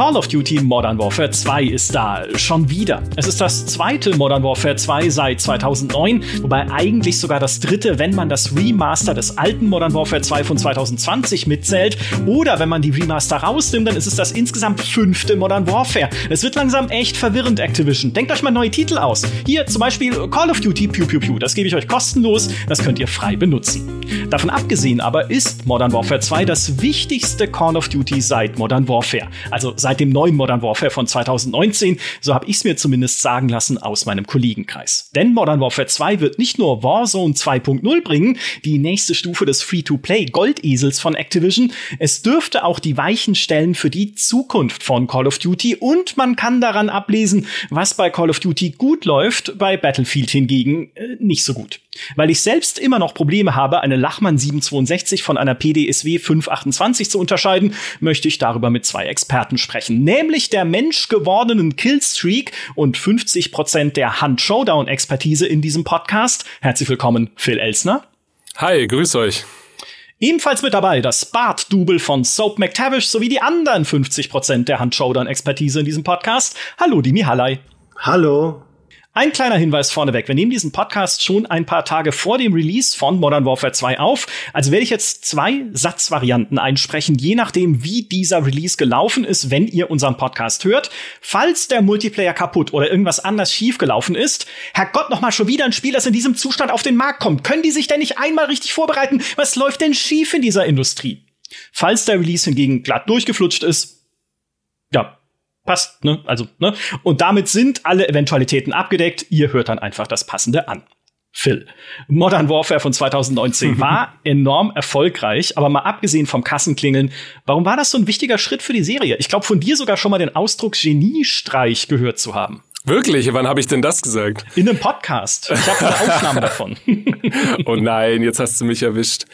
Call of Duty Modern Warfare 2 ist da. Schon wieder. Es ist das zweite Modern Warfare 2 seit 2009, wobei eigentlich sogar das dritte, wenn man das Remaster des alten Modern Warfare 2 von 2020 mitzählt. Oder wenn man die Remaster rausnimmt, dann ist es das insgesamt fünfte Modern Warfare. Es wird langsam echt verwirrend, Activision. Denkt euch mal neue Titel aus. Hier zum Beispiel Call of Duty Pew Pew Pew. Das gebe ich euch kostenlos. Das könnt ihr frei benutzen. Davon abgesehen aber ist Modern Warfare 2 das wichtigste Call of Duty seit Modern Warfare. Also seit seit dem neuen Modern Warfare von 2019. So habe ich es mir zumindest sagen lassen aus meinem Kollegenkreis. Denn Modern Warfare 2 wird nicht nur Warzone 2.0 bringen, die nächste Stufe des Free-to-Play Goldesels von Activision, es dürfte auch die Weichen stellen für die Zukunft von Call of Duty und man kann daran ablesen, was bei Call of Duty gut läuft, bei Battlefield hingegen äh, nicht so gut. Weil ich selbst immer noch Probleme habe, eine Lachmann 762 von einer PDSW 528 zu unterscheiden, möchte ich darüber mit zwei Experten sprechen, nämlich der menschgewordenen Killstreak und 50% der Hand-Showdown-Expertise in diesem Podcast. Herzlich willkommen, Phil Elsner. Hi, grüß euch. Ebenfalls mit dabei das Bart-Double von Soap McTavish sowie die anderen 50% der Hand-Showdown-Expertise in diesem Podcast. Hallo, Dimi Hallei. Hallo. Ein kleiner Hinweis vorneweg. Wir nehmen diesen Podcast schon ein paar Tage vor dem Release von Modern Warfare 2 auf. Also werde ich jetzt zwei Satzvarianten einsprechen, je nachdem, wie dieser Release gelaufen ist, wenn ihr unseren Podcast hört. Falls der Multiplayer kaputt oder irgendwas anders schiefgelaufen ist, Herrgott, noch mal schon wieder ein Spiel, das in diesem Zustand auf den Markt kommt. Können die sich denn nicht einmal richtig vorbereiten? Was läuft denn schief in dieser Industrie? Falls der Release hingegen glatt durchgeflutscht ist, ja, passt, ne? Also, ne? Und damit sind alle Eventualitäten abgedeckt. Ihr hört dann einfach das Passende an. Phil. Modern Warfare von 2019 war enorm erfolgreich, aber mal abgesehen vom Kassenklingeln, warum war das so ein wichtiger Schritt für die Serie? Ich glaube, von dir sogar schon mal den Ausdruck Geniestreich gehört zu haben. Wirklich? Wann habe ich denn das gesagt? In einem Podcast. Ich habe eine Aufnahme davon. oh nein, jetzt hast du mich erwischt.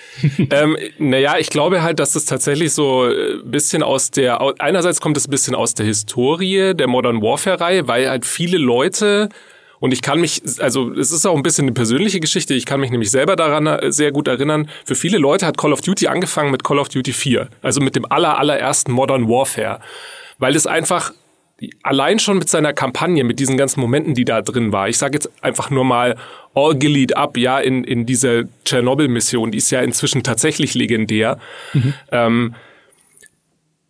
ähm, naja, ich glaube halt, dass das tatsächlich so ein äh, bisschen aus der, einerseits kommt es ein bisschen aus der Historie der Modern Warfare-Reihe, weil halt viele Leute und ich kann mich, also es ist auch ein bisschen eine persönliche Geschichte, ich kann mich nämlich selber daran äh, sehr gut erinnern. Für viele Leute hat Call of Duty angefangen mit Call of Duty 4, also mit dem aller, allerersten Modern Warfare. Weil es einfach allein schon mit seiner Kampagne, mit diesen ganzen Momenten, die da drin war, ich sage jetzt einfach nur mal All Gillied Up, ja, in, in dieser Tschernobyl-Mission, die ist ja inzwischen tatsächlich legendär. Mhm. Ähm,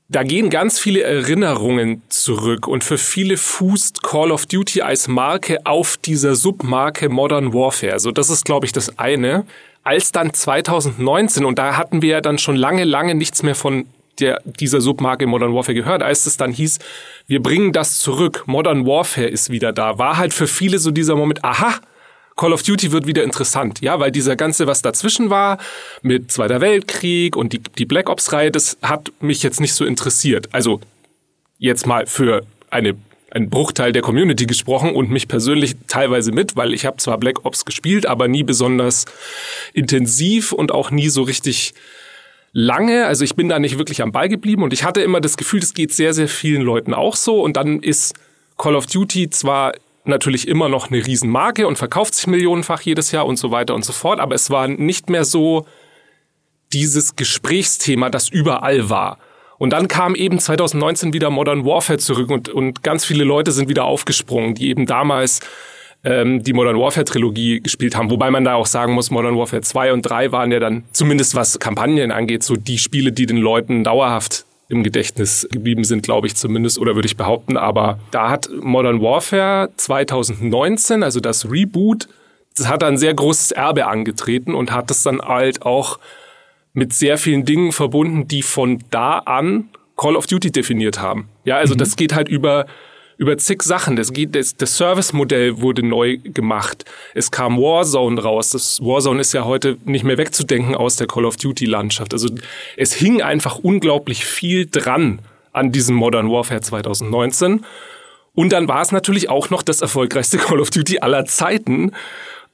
da gehen ganz viele Erinnerungen zurück und für viele fußt Call of Duty als Marke auf dieser Submarke Modern Warfare. So, das ist, glaube ich, das eine. Als dann 2019, und da hatten wir ja dann schon lange, lange nichts mehr von der, dieser Submarke Modern Warfare gehört. Als es dann hieß, wir bringen das zurück, Modern Warfare ist wieder da, war halt für viele so dieser Moment, aha, Call of Duty wird wieder interessant, ja, weil dieser ganze, was dazwischen war, mit Zweiter Weltkrieg und die, die Black Ops-Reihe, das hat mich jetzt nicht so interessiert. Also jetzt mal für eine ein Bruchteil der Community gesprochen und mich persönlich teilweise mit, weil ich habe zwar Black Ops gespielt, aber nie besonders intensiv und auch nie so richtig lange. Also ich bin da nicht wirklich am Ball geblieben und ich hatte immer das Gefühl, das geht sehr, sehr vielen Leuten auch so. Und dann ist Call of Duty zwar natürlich immer noch eine Riesenmarke und verkauft sich millionenfach jedes Jahr und so weiter und so fort, aber es war nicht mehr so dieses Gesprächsthema, das überall war. Und dann kam eben 2019 wieder Modern Warfare zurück und, und ganz viele Leute sind wieder aufgesprungen, die eben damals ähm, die Modern Warfare Trilogie gespielt haben. Wobei man da auch sagen muss, Modern Warfare 2 und 3 waren ja dann, zumindest was Kampagnen angeht, so die Spiele, die den Leuten dauerhaft im Gedächtnis geblieben sind, glaube ich zumindest, oder würde ich behaupten. Aber da hat Modern Warfare 2019, also das Reboot, das hat ein sehr großes Erbe angetreten und hat es dann halt auch mit sehr vielen Dingen verbunden, die von da an Call of Duty definiert haben. Ja, also mhm. das geht halt über über zig Sachen. Das das, das Service-Modell wurde neu gemacht. Es kam Warzone raus. Das Warzone ist ja heute nicht mehr wegzudenken aus der Call of Duty-Landschaft. Also es hing einfach unglaublich viel dran an diesem Modern Warfare 2019. Und dann war es natürlich auch noch das erfolgreichste Call of Duty aller Zeiten.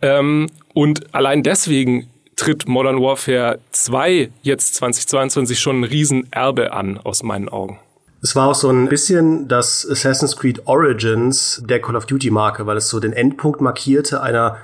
Ähm, und allein deswegen tritt Modern Warfare 2 jetzt 2022 schon ein Riesenerbe an, aus meinen Augen. Es war auch so ein bisschen das Assassin's Creed Origins der Call of Duty Marke, weil es so den Endpunkt markierte einer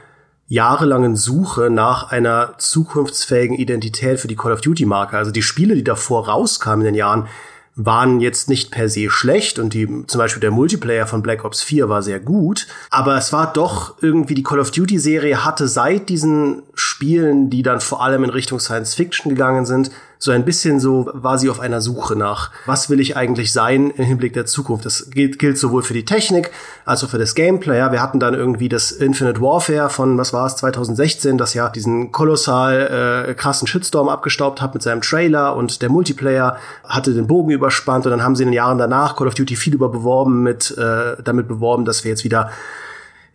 jahrelangen Suche nach einer zukunftsfähigen Identität für die Call of Duty Marke. Also die Spiele, die davor rauskamen in den Jahren, waren jetzt nicht per se schlecht und die, zum Beispiel der Multiplayer von Black Ops 4 war sehr gut, aber es war doch irgendwie die Call of Duty Serie hatte seit diesen Spielen, die dann vor allem in Richtung Science Fiction gegangen sind, so ein bisschen so war sie auf einer Suche nach, was will ich eigentlich sein im Hinblick der Zukunft. Das gilt, gilt sowohl für die Technik als auch für das Gameplay. Ja, wir hatten dann irgendwie das Infinite Warfare von, was war es, 2016, das ja diesen kolossal äh, krassen Shitstorm abgestaubt hat mit seinem Trailer und der Multiplayer hatte den Bogen überspannt und dann haben sie in den Jahren danach Call of Duty viel über beworben mit, äh, damit beworben, dass wir jetzt wieder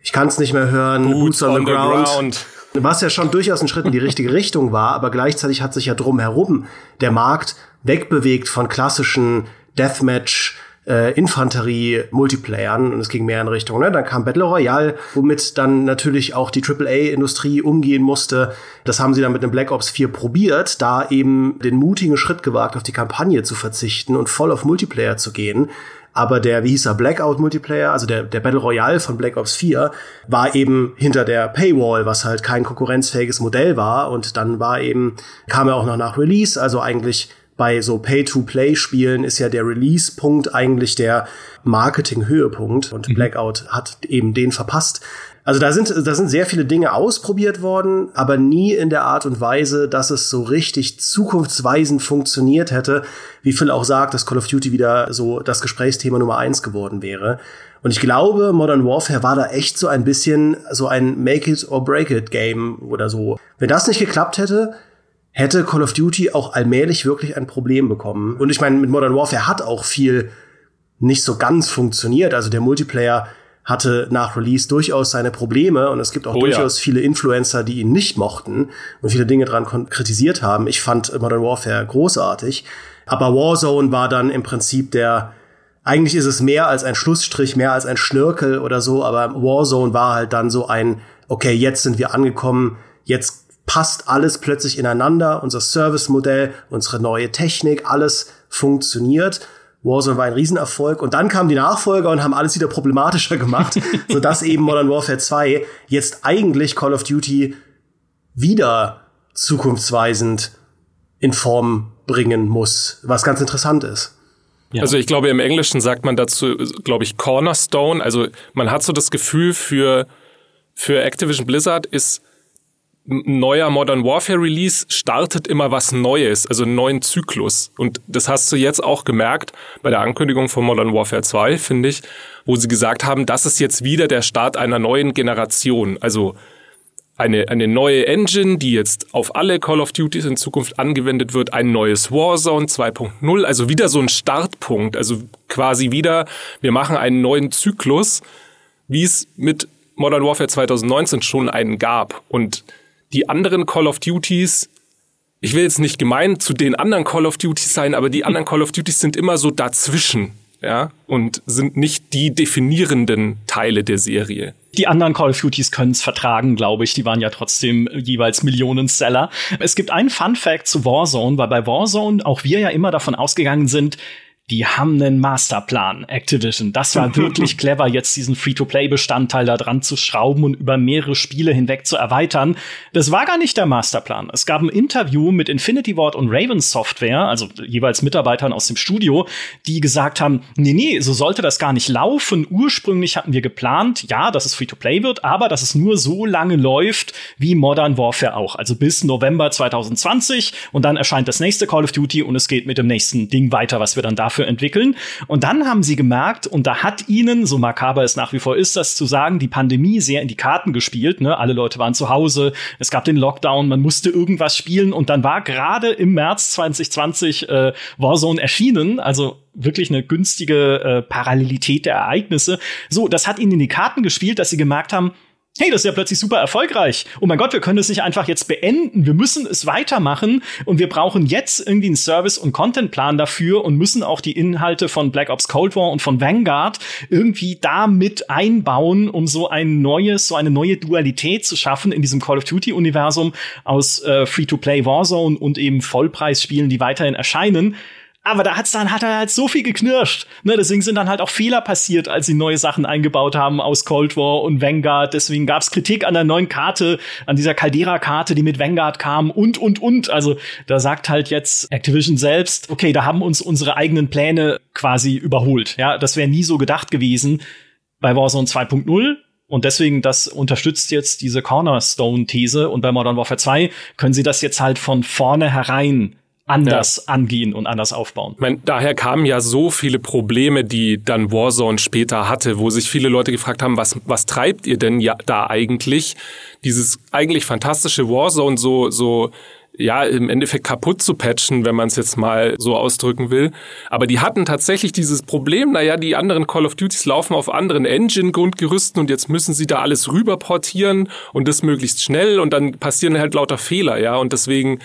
ich kann es nicht mehr hören. Boots, Boots on, on, the, ground. ground. Was ja schon durchaus ein Schritt in die richtige Richtung war, aber gleichzeitig hat sich ja drumherum der Markt wegbewegt von klassischen Deathmatch äh, Infanterie Multiplayern und es ging mehr in Richtung, ne? Dann kam Battle Royale, womit dann natürlich auch die AAA Industrie umgehen musste. Das haben sie dann mit dem Black Ops 4 probiert, da eben den mutigen Schritt gewagt, auf die Kampagne zu verzichten und voll auf Multiplayer zu gehen. Aber der, wie hieß er, Blackout Multiplayer, also der, der Battle Royale von Black Ops 4, war eben hinter der Paywall, was halt kein konkurrenzfähiges Modell war. Und dann war eben, kam er auch noch nach Release, also eigentlich bei so Pay-to-Play-Spielen ist ja der Release-Punkt eigentlich der Marketing-Höhepunkt und mhm. Blackout hat eben den verpasst. Also da sind, da sind sehr viele Dinge ausprobiert worden, aber nie in der Art und Weise, dass es so richtig zukunftsweisend funktioniert hätte, wie Phil auch sagt, dass Call of Duty wieder so das Gesprächsthema Nummer eins geworden wäre. Und ich glaube, Modern Warfare war da echt so ein bisschen so ein Make it or break it Game oder so. Wenn das nicht geklappt hätte, hätte Call of Duty auch allmählich wirklich ein Problem bekommen. Und ich meine, mit Modern Warfare hat auch viel nicht so ganz funktioniert. Also der Multiplayer hatte nach Release durchaus seine Probleme und es gibt auch oh, durchaus ja. viele Influencer, die ihn nicht mochten und viele Dinge dran kritisiert haben. Ich fand Modern Warfare großartig, aber Warzone war dann im Prinzip der eigentlich ist es mehr als ein Schlussstrich, mehr als ein Schnörkel oder so, aber Warzone war halt dann so ein okay, jetzt sind wir angekommen, jetzt passt alles plötzlich ineinander, unser Service-Modell, unsere neue Technik, alles funktioniert Warzone war ein Riesenerfolg und dann kamen die Nachfolger und haben alles wieder problematischer gemacht, sodass eben Modern Warfare 2 jetzt eigentlich Call of Duty wieder zukunftsweisend in Form bringen muss, was ganz interessant ist. Ja. Also ich glaube, im Englischen sagt man dazu, glaube ich, Cornerstone. Also man hat so das Gefühl für, für Activision Blizzard ist neuer Modern Warfare Release startet immer was Neues, also einen neuen Zyklus. Und das hast du jetzt auch gemerkt bei der Ankündigung von Modern Warfare 2, finde ich, wo sie gesagt haben, das ist jetzt wieder der Start einer neuen Generation. Also eine, eine neue Engine, die jetzt auf alle Call of Duties in Zukunft angewendet wird, ein neues Warzone 2.0, also wieder so ein Startpunkt, also quasi wieder, wir machen einen neuen Zyklus, wie es mit Modern Warfare 2019 schon einen gab. Und die anderen Call of Duties, ich will jetzt nicht gemein zu den anderen Call of Duties sein, aber die anderen Call of Duties sind immer so dazwischen. ja, und sind nicht die definierenden Teile der Serie. Die anderen Call of Duties können es vertragen, glaube ich. Die waren ja trotzdem jeweils Millionen-Seller. Es gibt einen Fun Fact zu Warzone, weil bei Warzone auch wir ja immer davon ausgegangen sind, die haben einen Masterplan, Activision. Das war wirklich clever, jetzt diesen Free-to-Play-Bestandteil da dran zu schrauben und über mehrere Spiele hinweg zu erweitern. Das war gar nicht der Masterplan. Es gab ein Interview mit Infinity Ward und Raven Software, also jeweils Mitarbeitern aus dem Studio, die gesagt haben, nee, nee, so sollte das gar nicht laufen. Ursprünglich hatten wir geplant, ja, dass es Free-to-Play wird, aber dass es nur so lange läuft wie Modern Warfare auch. Also bis November 2020 und dann erscheint das nächste Call of Duty und es geht mit dem nächsten Ding weiter, was wir dann dafür dafür entwickeln. Und dann haben sie gemerkt, und da hat ihnen, so makaber es nach wie vor ist, das zu sagen, die Pandemie sehr in die Karten gespielt. Ne? Alle Leute waren zu Hause, es gab den Lockdown, man musste irgendwas spielen. Und dann war gerade im März 2020 äh, Warzone erschienen, also wirklich eine günstige äh, Parallelität der Ereignisse. So, das hat ihnen in die Karten gespielt, dass sie gemerkt haben, hey, das ist ja plötzlich super erfolgreich. Oh mein Gott, wir können es nicht einfach jetzt beenden. Wir müssen es weitermachen und wir brauchen jetzt irgendwie einen Service- und Contentplan dafür und müssen auch die Inhalte von Black Ops Cold War und von Vanguard irgendwie da mit einbauen, um so ein neues, so eine neue Dualität zu schaffen in diesem Call of Duty Universum aus äh, Free-to-Play Warzone und eben Vollpreisspielen, die weiterhin erscheinen. Aber da hat's dann, hat er halt so viel geknirscht. Ne, deswegen sind dann halt auch Fehler passiert, als sie neue Sachen eingebaut haben aus Cold War und Vanguard. Deswegen gab's Kritik an der neuen Karte, an dieser Caldera-Karte, die mit Vanguard kam und, und, und. Also da sagt halt jetzt Activision selbst, okay, da haben uns unsere eigenen Pläne quasi überholt. Ja, das wäre nie so gedacht gewesen bei Warzone 2.0. Und deswegen, das unterstützt jetzt diese Cornerstone-These. Und bei Modern Warfare 2 können sie das jetzt halt von vorne herein anders ja. angehen und anders aufbauen. Ich meine, daher kamen ja so viele Probleme, die dann Warzone später hatte, wo sich viele Leute gefragt haben, was, was treibt ihr denn ja da eigentlich? Dieses eigentlich fantastische Warzone so, so ja, im Endeffekt kaputt zu patchen, wenn man es jetzt mal so ausdrücken will. Aber die hatten tatsächlich dieses Problem, naja, die anderen Call of Duties laufen auf anderen Engine-Grundgerüsten und jetzt müssen sie da alles rüber portieren und das möglichst schnell und dann passieren halt lauter Fehler, ja, und deswegen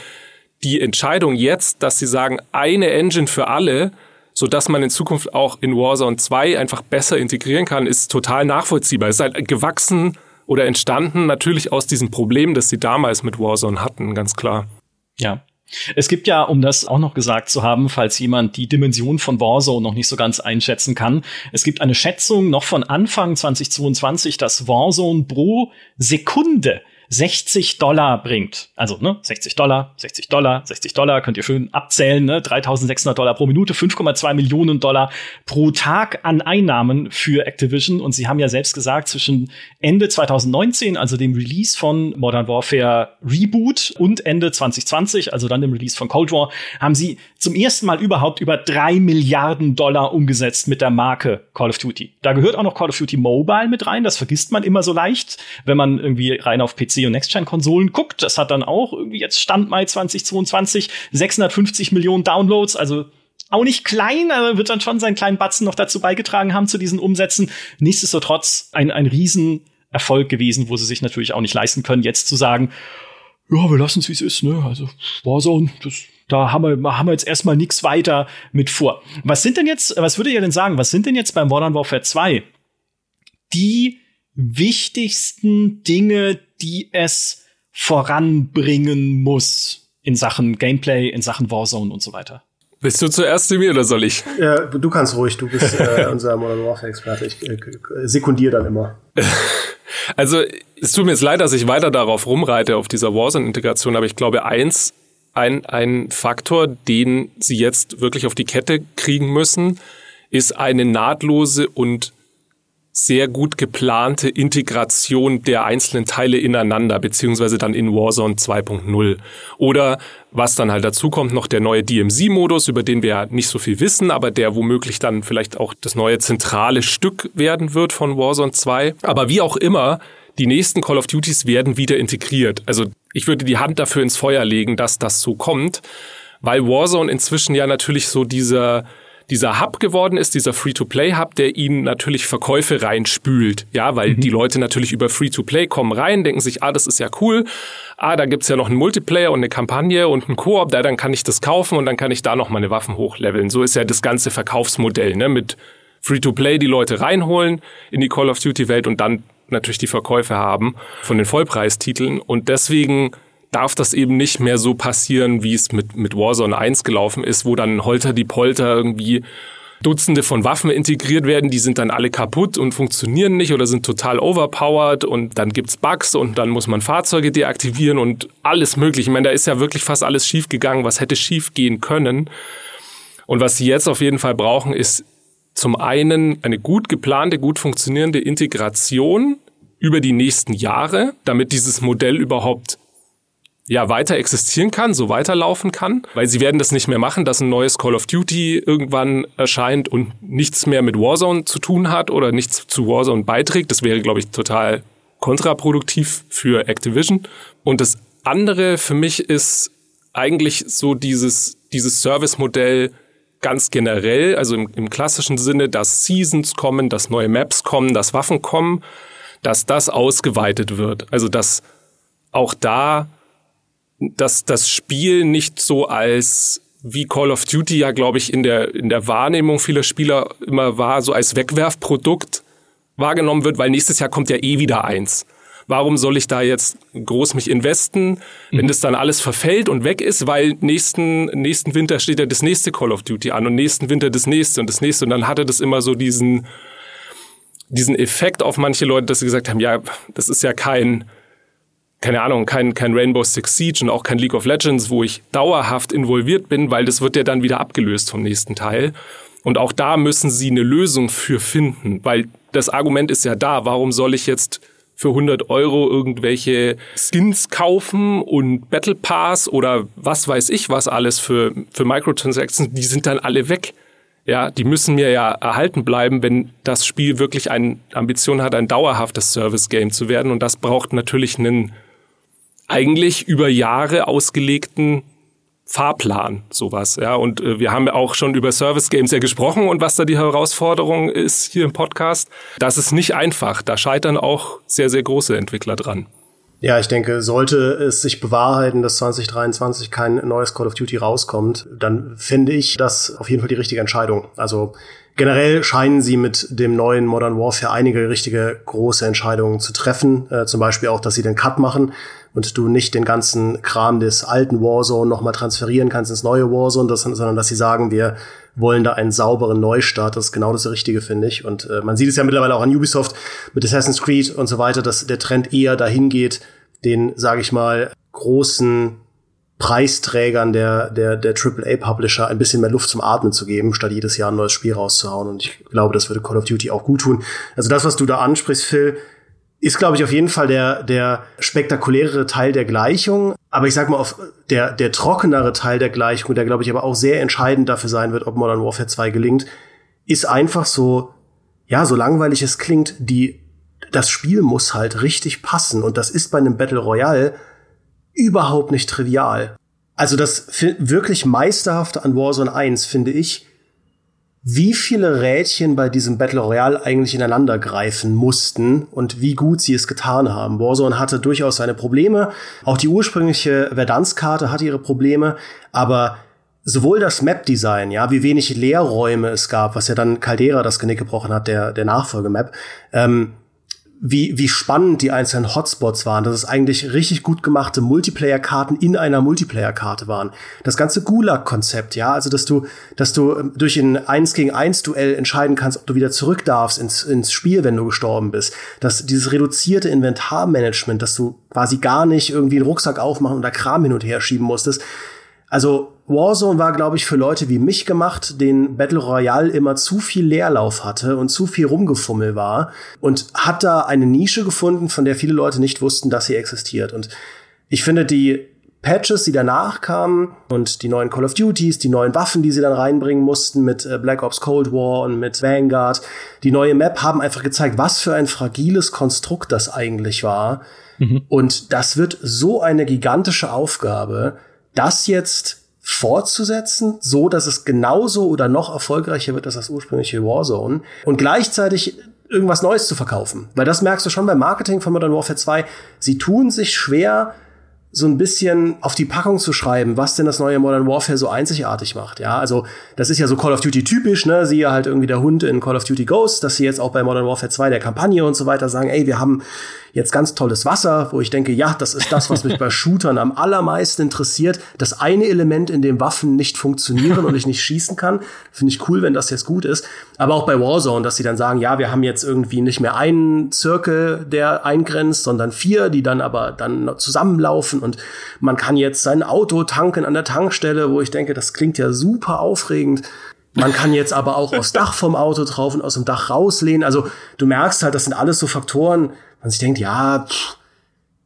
die Entscheidung jetzt, dass sie sagen, eine Engine für alle, so dass man in Zukunft auch in Warzone 2 einfach besser integrieren kann, ist total nachvollziehbar. Es ist halt gewachsen oder entstanden natürlich aus diesem Problem, das sie damals mit Warzone hatten, ganz klar. Ja. Es gibt ja, um das auch noch gesagt zu haben, falls jemand die Dimension von Warzone noch nicht so ganz einschätzen kann, es gibt eine Schätzung noch von Anfang 2022, dass Warzone pro Sekunde 60 Dollar bringt. Also, ne, 60 Dollar, 60 Dollar, 60 Dollar, könnt ihr schön abzählen, ne, 3600 Dollar pro Minute, 5,2 Millionen Dollar pro Tag an Einnahmen für Activision. Und sie haben ja selbst gesagt, zwischen Ende 2019, also dem Release von Modern Warfare Reboot und Ende 2020, also dann dem Release von Cold War, haben sie zum ersten Mal überhaupt über drei Milliarden Dollar umgesetzt mit der Marke Call of Duty. Da gehört auch noch Call of Duty Mobile mit rein. Das vergisst man immer so leicht, wenn man irgendwie rein auf PC und Next-Gen-Konsolen guckt, das hat dann auch irgendwie jetzt Stand Mai 2022 650 Millionen Downloads, also auch nicht klein, aber wird dann schon seinen kleinen Batzen noch dazu beigetragen haben zu diesen Umsätzen. Nichtsdestotrotz ein, ein Riesenerfolg gewesen, wo sie sich natürlich auch nicht leisten können, jetzt zu sagen, ja, wir lassen es, wie es ist, ne? Also Warzone, das, da haben wir, haben wir jetzt erstmal nichts weiter mit vor. Was sind denn jetzt, was würdet ihr denn sagen, was sind denn jetzt beim Modern Warfare 2 die wichtigsten Dinge, die es voranbringen muss in Sachen Gameplay, in Sachen Warzone und so weiter. Bist du zuerst zu mir oder soll ich? Ja, du kannst ruhig, du bist äh, unser Modern Warfare-Experte. Ich äh, sekundiere dann immer. Also, es tut mir jetzt leid, dass ich weiter darauf rumreite, auf dieser Warzone-Integration, aber ich glaube, eins, ein, ein Faktor, den sie jetzt wirklich auf die Kette kriegen müssen, ist eine nahtlose und sehr gut geplante Integration der einzelnen Teile ineinander, beziehungsweise dann in Warzone 2.0. Oder was dann halt dazu kommt, noch der neue DMZ-Modus, über den wir ja nicht so viel wissen, aber der womöglich dann vielleicht auch das neue zentrale Stück werden wird von Warzone 2. Aber wie auch immer, die nächsten Call of Duties werden wieder integriert. Also ich würde die Hand dafür ins Feuer legen, dass das so kommt, weil Warzone inzwischen ja natürlich so dieser dieser Hub geworden ist, dieser Free-to-Play-Hub, der ihnen natürlich Verkäufe reinspült. Ja, weil mhm. die Leute natürlich über Free-to-Play kommen rein, denken sich, ah, das ist ja cool. Ah, da gibt's ja noch einen Multiplayer und eine Kampagne und einen Koop, da dann kann ich das kaufen und dann kann ich da noch meine Waffen hochleveln. So ist ja das ganze Verkaufsmodell, ne? Mit Free-to-Play die Leute reinholen in die Call of Duty-Welt und dann natürlich die Verkäufe haben von den Vollpreistiteln. Und deswegen darf das eben nicht mehr so passieren, wie es mit, mit Warzone 1 gelaufen ist, wo dann Holter die Polter irgendwie Dutzende von Waffen integriert werden, die sind dann alle kaputt und funktionieren nicht oder sind total overpowered und dann gibt's Bugs und dann muss man Fahrzeuge deaktivieren und alles mögliche. Ich meine, da ist ja wirklich fast alles schief gegangen, was hätte schief gehen können. Und was sie jetzt auf jeden Fall brauchen, ist zum einen eine gut geplante, gut funktionierende Integration über die nächsten Jahre, damit dieses Modell überhaupt ja weiter existieren kann, so weiterlaufen kann, weil sie werden das nicht mehr machen, dass ein neues Call of Duty irgendwann erscheint und nichts mehr mit Warzone zu tun hat oder nichts zu Warzone beiträgt. Das wäre, glaube ich, total kontraproduktiv für Activision. Und das andere für mich ist eigentlich so dieses, dieses Service-Modell ganz generell, also im, im klassischen Sinne, dass Seasons kommen, dass neue Maps kommen, dass Waffen kommen, dass das ausgeweitet wird. Also dass auch da dass das Spiel nicht so als wie Call of Duty ja, glaube ich, in der, in der Wahrnehmung vieler Spieler immer war, so als Wegwerfprodukt wahrgenommen wird, weil nächstes Jahr kommt ja eh wieder eins. Warum soll ich da jetzt groß mich investen, wenn mhm. das dann alles verfällt und weg ist, weil nächsten, nächsten Winter steht ja das nächste Call of Duty an und nächsten Winter das nächste und das nächste und dann hatte das immer so diesen, diesen Effekt auf manche Leute, dass sie gesagt haben, ja, das ist ja kein, keine Ahnung, kein, kein Rainbow Six Siege und auch kein League of Legends, wo ich dauerhaft involviert bin, weil das wird ja dann wieder abgelöst vom nächsten Teil. Und auch da müssen sie eine Lösung für finden, weil das Argument ist ja da. Warum soll ich jetzt für 100 Euro irgendwelche Skins kaufen und Battle Pass oder was weiß ich was alles für, für Microtransactions, die sind dann alle weg. Ja, die müssen mir ja erhalten bleiben, wenn das Spiel wirklich eine Ambition hat, ein dauerhaftes Service Game zu werden. Und das braucht natürlich einen eigentlich über Jahre ausgelegten Fahrplan, sowas, ja. Und äh, wir haben ja auch schon über Service Games ja gesprochen und was da die Herausforderung ist hier im Podcast. Das ist nicht einfach. Da scheitern auch sehr, sehr große Entwickler dran. Ja, ich denke, sollte es sich bewahrheiten, dass 2023 kein neues Call of Duty rauskommt, dann finde ich das auf jeden Fall die richtige Entscheidung. Also generell scheinen sie mit dem neuen Modern Warfare einige richtige große Entscheidungen zu treffen. Äh, zum Beispiel auch, dass sie den Cut machen und du nicht den ganzen Kram des alten Warzone nochmal transferieren kannst ins neue Warzone, das, sondern dass sie sagen, wir wollen da einen sauberen Neustart. Das ist genau das Richtige, finde ich. Und äh, man sieht es ja mittlerweile auch an Ubisoft mit Assassin's Creed und so weiter, dass der Trend eher dahin geht, den, sage ich mal, großen Preisträgern der, der, der AAA-Publisher ein bisschen mehr Luft zum Atmen zu geben, statt jedes Jahr ein neues Spiel rauszuhauen. Und ich glaube, das würde Call of Duty auch gut tun. Also das, was du da ansprichst, Phil, ist, glaube ich, auf jeden Fall der, der spektakulärere Teil der Gleichung. Aber ich sag mal, auf der, der trockenere Teil der Gleichung, der, glaube ich, aber auch sehr entscheidend dafür sein wird, ob Modern Warfare 2 gelingt, ist einfach so, ja, so langweilig es klingt, die, das Spiel muss halt richtig passen. Und das ist bei einem Battle Royale überhaupt nicht trivial. Also das wirklich meisterhafte an Warzone 1, finde ich, wie viele Rädchen bei diesem Battle Royale eigentlich ineinander greifen mussten und wie gut sie es getan haben. Warzone hatte durchaus seine Probleme. Auch die ursprüngliche Verdanskarte hatte ihre Probleme, aber sowohl das Map-Design, ja, wie wenig Leerräume es gab, was ja dann Caldera das Genick gebrochen hat, der, der Nachfolgemap, ähm, wie, wie spannend die einzelnen Hotspots waren, dass es eigentlich richtig gut gemachte Multiplayer-Karten in einer Multiplayer-Karte waren. Das ganze Gulag-Konzept, ja, also dass du, dass du ähm, durch ein 1 gegen 1 Duell entscheiden kannst, ob du wieder zurück darfst ins, ins Spiel, wenn du gestorben bist. Dass dieses reduzierte Inventarmanagement, dass du quasi gar nicht irgendwie einen Rucksack aufmachen und da Kram hin und her schieben musstest. Also Warzone war, glaube ich, für Leute wie mich gemacht, den Battle Royale immer zu viel Leerlauf hatte und zu viel rumgefummel war und hat da eine Nische gefunden, von der viele Leute nicht wussten, dass sie existiert. Und ich finde, die Patches, die danach kamen und die neuen Call of Duties, die neuen Waffen, die sie dann reinbringen mussten mit äh, Black Ops Cold War und mit Vanguard, die neue Map haben einfach gezeigt, was für ein fragiles Konstrukt das eigentlich war. Mhm. Und das wird so eine gigantische Aufgabe, das jetzt fortzusetzen, so dass es genauso oder noch erfolgreicher wird als das ursprüngliche Warzone und gleichzeitig irgendwas Neues zu verkaufen. Weil das merkst du schon beim Marketing von Modern Warfare 2. Sie tun sich schwer, so ein bisschen auf die Packung zu schreiben, was denn das neue Modern Warfare so einzigartig macht. Ja, also das ist ja so Call of Duty typisch, ne? Sie ja halt irgendwie der Hund in Call of Duty Ghost, dass sie jetzt auch bei Modern Warfare 2 der Kampagne und so weiter sagen, ey, wir haben jetzt ganz tolles Wasser, wo ich denke, ja, das ist das, was mich bei Shootern am allermeisten interessiert. Das eine Element, in dem Waffen nicht funktionieren und ich nicht schießen kann. Finde ich cool, wenn das jetzt gut ist. Aber auch bei Warzone, dass sie dann sagen, ja, wir haben jetzt irgendwie nicht mehr einen Zirkel, der eingrenzt, sondern vier, die dann aber dann zusammenlaufen und man kann jetzt sein Auto tanken an der Tankstelle, wo ich denke, das klingt ja super aufregend. Man kann jetzt aber auch aufs Dach vom Auto drauf und aus dem Dach rauslehnen. Also du merkst halt, das sind alles so Faktoren, man sich denkt, ja, pff,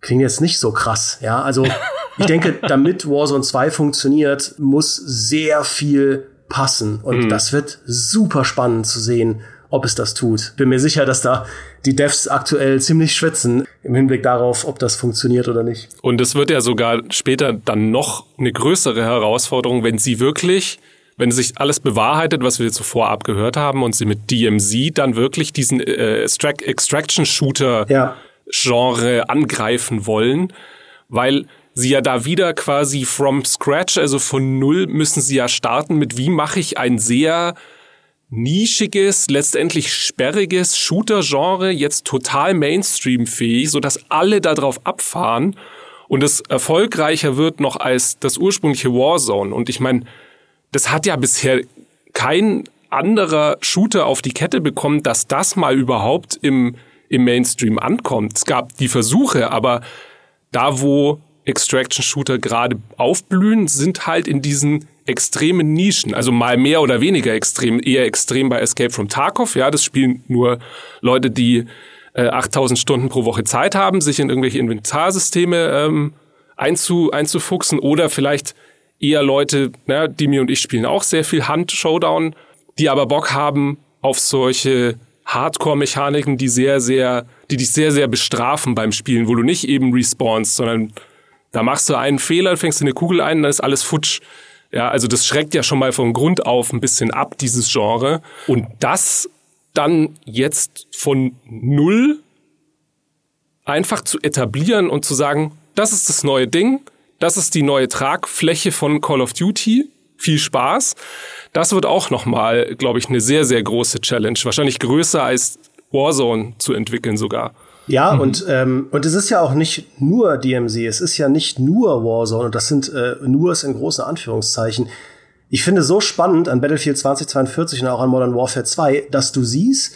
klingt jetzt nicht so krass. Ja, also ich denke, damit Warzone 2 funktioniert, muss sehr viel passen. Und mhm. das wird super spannend zu sehen, ob es das tut. Bin mir sicher, dass da die Devs aktuell ziemlich schwitzen im Hinblick darauf, ob das funktioniert oder nicht. Und es wird ja sogar später dann noch eine größere Herausforderung, wenn sie wirklich wenn sich alles bewahrheitet, was wir zuvor abgehört haben und sie mit DMZ dann wirklich diesen äh, Extraction-Shooter ja. Genre angreifen wollen, weil sie ja da wieder quasi from scratch, also von null müssen sie ja starten mit wie mache ich ein sehr nischiges, letztendlich sperriges Shooter-Genre jetzt total Mainstream-fähig, sodass alle darauf abfahren und es erfolgreicher wird noch als das ursprüngliche Warzone. Und ich meine, das hat ja bisher kein anderer Shooter auf die Kette bekommen, dass das mal überhaupt im, im Mainstream ankommt. Es gab die Versuche, aber da, wo Extraction-Shooter gerade aufblühen, sind halt in diesen extremen Nischen. Also mal mehr oder weniger extrem, eher extrem bei Escape from Tarkov. Ja, das spielen nur Leute, die äh, 8000 Stunden pro Woche Zeit haben, sich in irgendwelche Inventarsysteme ähm, einzu, einzufuchsen oder vielleicht eher Leute, ne, Dimi und ich spielen auch sehr viel Hand-Showdown, die aber Bock haben auf solche Hardcore-Mechaniken, die sehr, sehr, die dich sehr, sehr bestrafen beim Spielen, wo du nicht eben respawnst, sondern da machst du einen Fehler, fängst du eine Kugel ein, dann ist alles futsch. Ja, also das schreckt ja schon mal von Grund auf ein bisschen ab, dieses Genre. Und das dann jetzt von null einfach zu etablieren und zu sagen, das ist das neue Ding, das ist die neue Tragfläche von Call of Duty. Viel Spaß. Das wird auch nochmal, glaube ich, eine sehr, sehr große Challenge. Wahrscheinlich größer als Warzone zu entwickeln sogar. Ja, mhm. und, ähm, und es ist ja auch nicht nur DMZ, es ist ja nicht nur Warzone und das sind äh, nur in großen Anführungszeichen. Ich finde so spannend an Battlefield 2042 und auch an Modern Warfare 2, dass du siehst,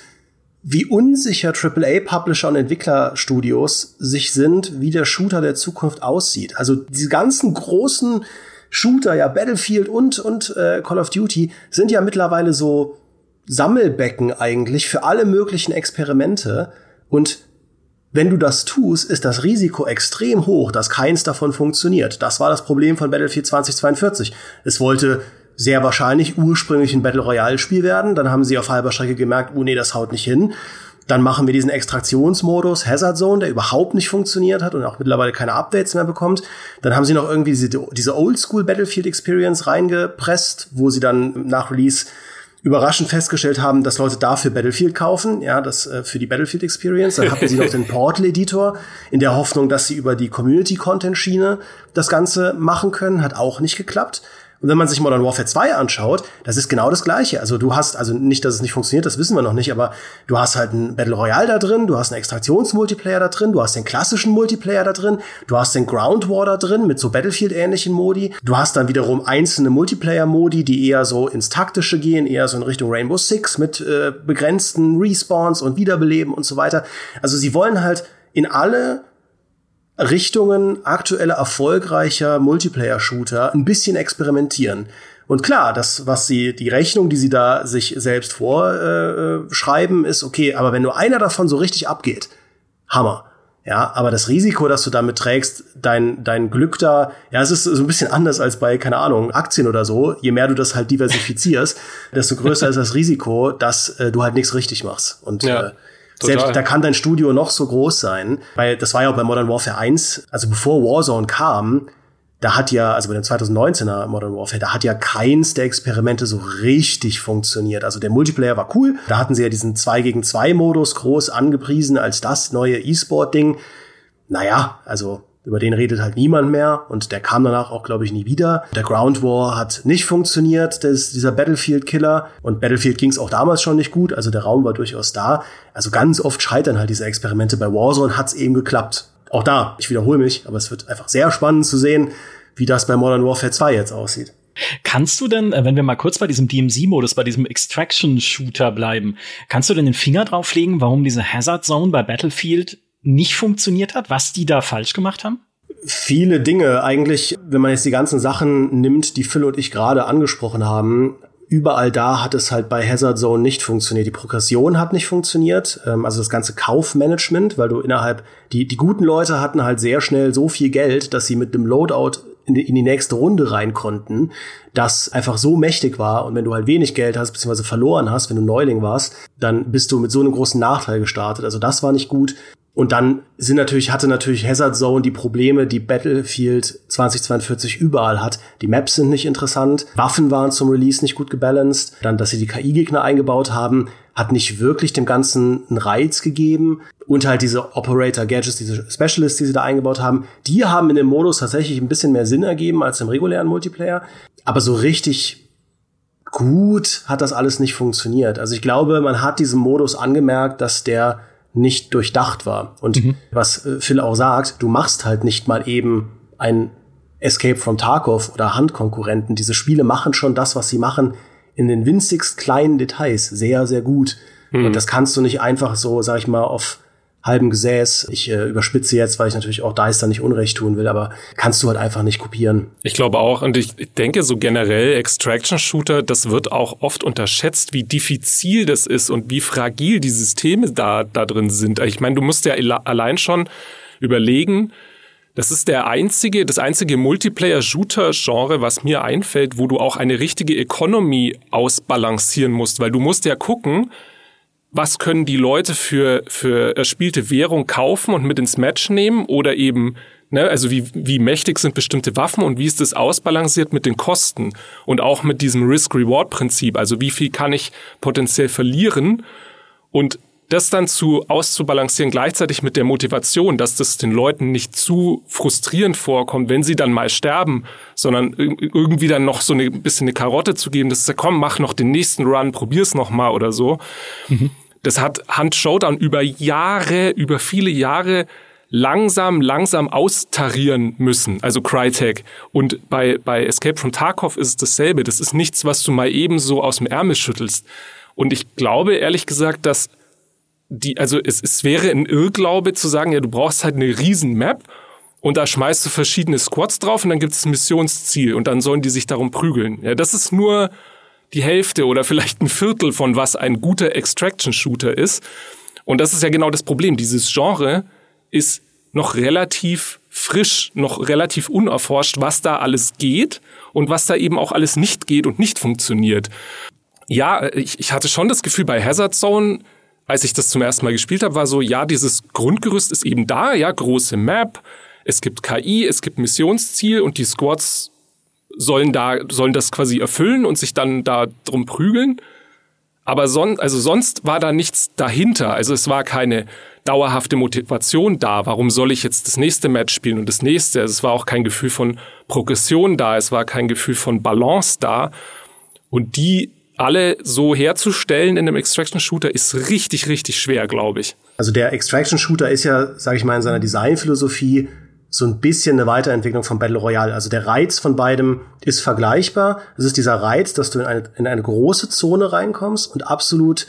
wie unsicher AAA-Publisher und Entwicklerstudios sich sind, wie der Shooter der Zukunft aussieht. Also diese ganzen großen Shooter, ja Battlefield und und äh, Call of Duty sind ja mittlerweile so Sammelbecken eigentlich für alle möglichen Experimente und wenn du das tust, ist das Risiko extrem hoch, dass keins davon funktioniert. Das war das Problem von Battlefield 2042. Es wollte sehr wahrscheinlich ursprünglich ein Battle Royale Spiel werden. Dann haben sie auf halber Strecke gemerkt, oh nee, das haut nicht hin. Dann machen wir diesen Extraktionsmodus Hazard Zone, der überhaupt nicht funktioniert hat und auch mittlerweile keine Updates mehr bekommt. Dann haben sie noch irgendwie diese, diese Oldschool Battlefield Experience reingepresst, wo sie dann nach Release überraschend festgestellt haben, dass Leute dafür Battlefield kaufen, ja, das äh, für die Battlefield Experience. Dann hatten sie noch den Portal Editor in der Hoffnung, dass sie über die Community Content Schiene das Ganze machen können, hat auch nicht geklappt. Und wenn man sich Modern Warfare 2 anschaut, das ist genau das Gleiche. Also du hast, also nicht, dass es nicht funktioniert, das wissen wir noch nicht, aber du hast halt ein Battle Royale da drin, du hast einen Extraktionsmultiplayer da drin, du hast den klassischen Multiplayer da drin, du hast den Ground War da drin mit so Battlefield-ähnlichen Modi, du hast dann wiederum einzelne Multiplayer-Modi, die eher so ins Taktische gehen, eher so in Richtung Rainbow Six mit äh, begrenzten Respawns und Wiederbeleben und so weiter. Also sie wollen halt in alle Richtungen aktuelle erfolgreicher Multiplayer-Shooter ein bisschen experimentieren. Und klar, das, was sie, die Rechnung, die sie da sich selbst vorschreiben, äh, ist okay, aber wenn nur einer davon so richtig abgeht, Hammer. Ja, aber das Risiko, das du damit trägst, dein, dein Glück da, ja, es ist so ein bisschen anders als bei, keine Ahnung, Aktien oder so. Je mehr du das halt diversifizierst, desto größer ist das Risiko, dass äh, du halt nichts richtig machst. Und ja. äh, Total. Selbst da kann dein Studio noch so groß sein, weil das war ja auch bei Modern Warfare 1, also bevor Warzone kam, da hat ja, also bei dem 2019er Modern Warfare, da hat ja keins der Experimente so richtig funktioniert. Also der Multiplayer war cool. Da hatten sie ja diesen 2 gegen 2 Modus groß angepriesen als das neue E-Sport-Ding. Naja, also über den redet halt niemand mehr und der kam danach auch, glaube ich, nie wieder. Der Ground War hat nicht funktioniert, das dieser Battlefield-Killer. Und Battlefield ging es auch damals schon nicht gut, also der Raum war durchaus da. Also ganz oft scheitern halt diese Experimente. Bei Warzone hat es eben geklappt. Auch da, ich wiederhole mich, aber es wird einfach sehr spannend zu sehen, wie das bei Modern Warfare 2 jetzt aussieht. Kannst du denn, äh, wenn wir mal kurz bei diesem DMZ-Modus, bei diesem Extraction-Shooter bleiben, kannst du denn den Finger drauflegen, warum diese Hazard Zone bei Battlefield nicht funktioniert hat, was die da falsch gemacht haben? Viele Dinge. Eigentlich, wenn man jetzt die ganzen Sachen nimmt, die Phil und ich gerade angesprochen haben, überall da hat es halt bei Hazard Zone nicht funktioniert. Die Progression hat nicht funktioniert, ähm, also das ganze Kaufmanagement, weil du innerhalb, die, die guten Leute hatten halt sehr schnell so viel Geld, dass sie mit dem Loadout in die, in die nächste Runde rein konnten, das einfach so mächtig war. Und wenn du halt wenig Geld hast, beziehungsweise verloren hast, wenn du Neuling warst, dann bist du mit so einem großen Nachteil gestartet. Also das war nicht gut. Und dann sind natürlich, hatte natürlich Hazard Zone die Probleme, die Battlefield 2042 überall hat. Die Maps sind nicht interessant, Waffen waren zum Release nicht gut gebalanced, dann, dass sie die KI-Gegner eingebaut haben, hat nicht wirklich dem Ganzen einen Reiz gegeben. Und halt diese Operator-Gadgets, diese Specialists, die sie da eingebaut haben, die haben in dem Modus tatsächlich ein bisschen mehr Sinn ergeben als im regulären Multiplayer. Aber so richtig gut hat das alles nicht funktioniert. Also ich glaube, man hat diesem Modus angemerkt, dass der nicht durchdacht war. Und mhm. was äh, Phil auch sagt, du machst halt nicht mal eben ein Escape from Tarkov oder Handkonkurrenten. Diese Spiele machen schon das, was sie machen, in den winzigst kleinen Details sehr, sehr gut. Mhm. Und das kannst du nicht einfach so, sag ich mal, auf halben Gesäß. Ich äh, überspitze jetzt, weil ich natürlich auch da nicht Unrecht tun will, aber kannst du halt einfach nicht kopieren. Ich glaube auch und ich denke so generell Extraction Shooter, das wird auch oft unterschätzt, wie diffizil das ist und wie fragil die Systeme da da drin sind. Ich meine, du musst ja allein schon überlegen, das ist der einzige, das einzige Multiplayer-Shooter-Genre, was mir einfällt, wo du auch eine richtige Economy ausbalancieren musst, weil du musst ja gucken, was können die Leute für, für erspielte Währung kaufen und mit ins Match nehmen oder eben, ne, also wie, wie mächtig sind bestimmte Waffen und wie ist das ausbalanciert mit den Kosten und auch mit diesem Risk-Reward-Prinzip, also wie viel kann ich potenziell verlieren? Und das dann zu auszubalancieren gleichzeitig mit der Motivation, dass das den Leuten nicht zu frustrierend vorkommt, wenn sie dann mal sterben, sondern irgendwie dann noch so ein bisschen eine Karotte zu geben, dass komm, mach noch den nächsten Run, probier's noch mal oder so. Mhm. Das hat Hunt Showdown über Jahre, über viele Jahre langsam, langsam austarieren müssen, also Crytek. Und bei, bei Escape from Tarkov ist es dasselbe. Das ist nichts, was du mal eben so aus dem Ärmel schüttelst. Und ich glaube ehrlich gesagt, dass die, also es, es wäre ein Irrglaube zu sagen, ja, du brauchst halt eine riesen Map und da schmeißt du verschiedene Squads drauf und dann gibt es ein Missionsziel und dann sollen die sich darum prügeln. Ja, das ist nur die Hälfte oder vielleicht ein Viertel von was ein guter Extraction-Shooter ist. Und das ist ja genau das Problem. Dieses Genre ist noch relativ frisch, noch relativ unerforscht, was da alles geht und was da eben auch alles nicht geht und nicht funktioniert. Ja, ich, ich hatte schon das Gefühl bei Hazard Zone, als ich das zum ersten Mal gespielt habe, war so, ja, dieses Grundgerüst ist eben da, ja, große Map, es gibt KI, es gibt Missionsziel und die Squads sollen da, sollen das quasi erfüllen und sich dann da drum prügeln. Aber son also sonst war da nichts dahinter. Also es war keine dauerhafte Motivation da. Warum soll ich jetzt das nächste Match spielen und das nächste? Also es war auch kein Gefühl von Progression da. Es war kein Gefühl von Balance da. Und die alle so herzustellen in einem Extraction Shooter ist richtig, richtig schwer, glaube ich. Also der Extraction Shooter ist ja, sage ich mal, in seiner Designphilosophie so ein bisschen eine Weiterentwicklung von Battle Royale. Also der Reiz von beidem ist vergleichbar. Es ist dieser Reiz, dass du in eine, in eine große Zone reinkommst und absolut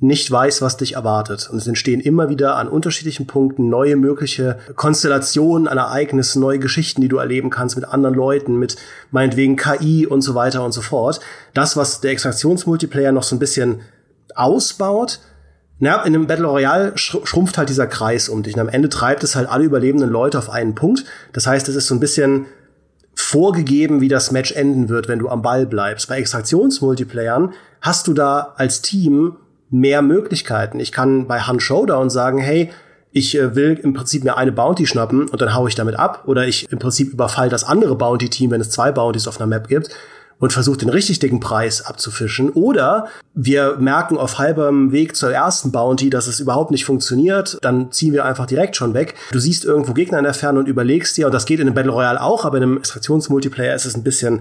nicht weißt, was dich erwartet. Und es entstehen immer wieder an unterschiedlichen Punkten neue mögliche Konstellationen an Ereignissen, neue Geschichten, die du erleben kannst mit anderen Leuten, mit meinetwegen KI und so weiter und so fort. Das, was der Extraktionsmultiplayer noch so ein bisschen ausbaut, na, in einem Battle Royale schrumpft halt dieser Kreis um dich. Und am Ende treibt es halt alle überlebenden Leute auf einen Punkt. Das heißt, es ist so ein bisschen vorgegeben, wie das Match enden wird, wenn du am Ball bleibst. Bei Extraktionsmultiplayern hast du da als Team mehr Möglichkeiten. Ich kann bei Hunt Showdown sagen, hey, ich äh, will im Prinzip mir eine Bounty schnappen und dann hau ich damit ab oder ich im Prinzip überfall das andere Bounty-Team, wenn es zwei Bounties auf einer Map gibt und versucht den richtig dicken Preis abzufischen. Oder wir merken auf halbem Weg zur ersten Bounty, dass es überhaupt nicht funktioniert, dann ziehen wir einfach direkt schon weg. Du siehst irgendwo Gegner in der Ferne und überlegst dir, und das geht in einem Battle Royale auch, aber in einem Extraktionsmultiplayer ist es ein bisschen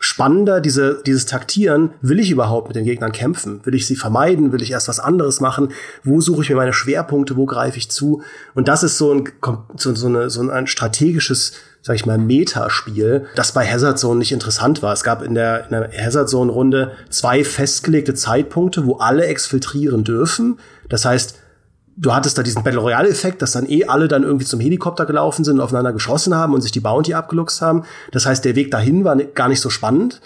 spannender, diese, dieses Taktieren. Will ich überhaupt mit den Gegnern kämpfen? Will ich sie vermeiden? Will ich erst was anderes machen? Wo suche ich mir meine Schwerpunkte? Wo greife ich zu? Und das ist so ein, so, so, eine, so ein strategisches, sag ich mal, Metaspiel, das bei Hazard Zone nicht interessant war. Es gab in der, in der Hazard Zone Runde zwei festgelegte Zeitpunkte, wo alle exfiltrieren dürfen. Das heißt, du hattest da diesen Battle Royale Effekt, dass dann eh alle dann irgendwie zum Helikopter gelaufen sind und aufeinander geschossen haben und sich die Bounty abgeluchst haben. Das heißt, der Weg dahin war gar nicht so spannend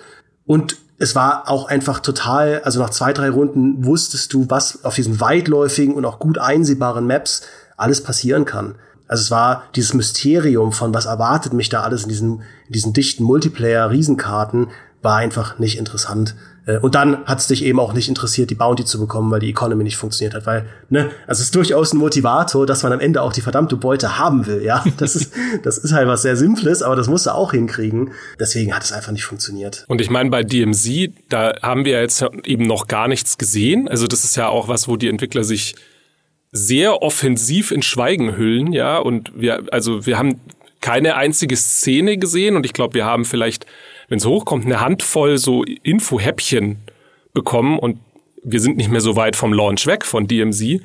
und es war auch einfach total, also nach zwei, drei Runden wusstest du, was auf diesen weitläufigen und auch gut einsehbaren Maps alles passieren kann. Also es war dieses Mysterium von was erwartet mich da alles in diesen, in diesen dichten Multiplayer-Riesenkarten, war einfach nicht interessant. Äh, und dann hat es dich eben auch nicht interessiert, die Bounty zu bekommen, weil die Economy nicht funktioniert hat. Weil, ne, also es ist durchaus ein Motivator, dass man am Ende auch die verdammte Beute haben will, ja. Das ist, das ist halt was sehr Simples, aber das musst du auch hinkriegen. Deswegen hat es einfach nicht funktioniert. Und ich meine, bei DMZ, da haben wir jetzt eben noch gar nichts gesehen. Also das ist ja auch was, wo die Entwickler sich sehr offensiv in Schweigen hüllen, ja. Und wir, also wir haben keine einzige Szene gesehen und ich glaube, wir haben vielleicht wenn es hochkommt, eine Handvoll so Info-Häppchen bekommen und wir sind nicht mehr so weit vom Launch weg von DMZ.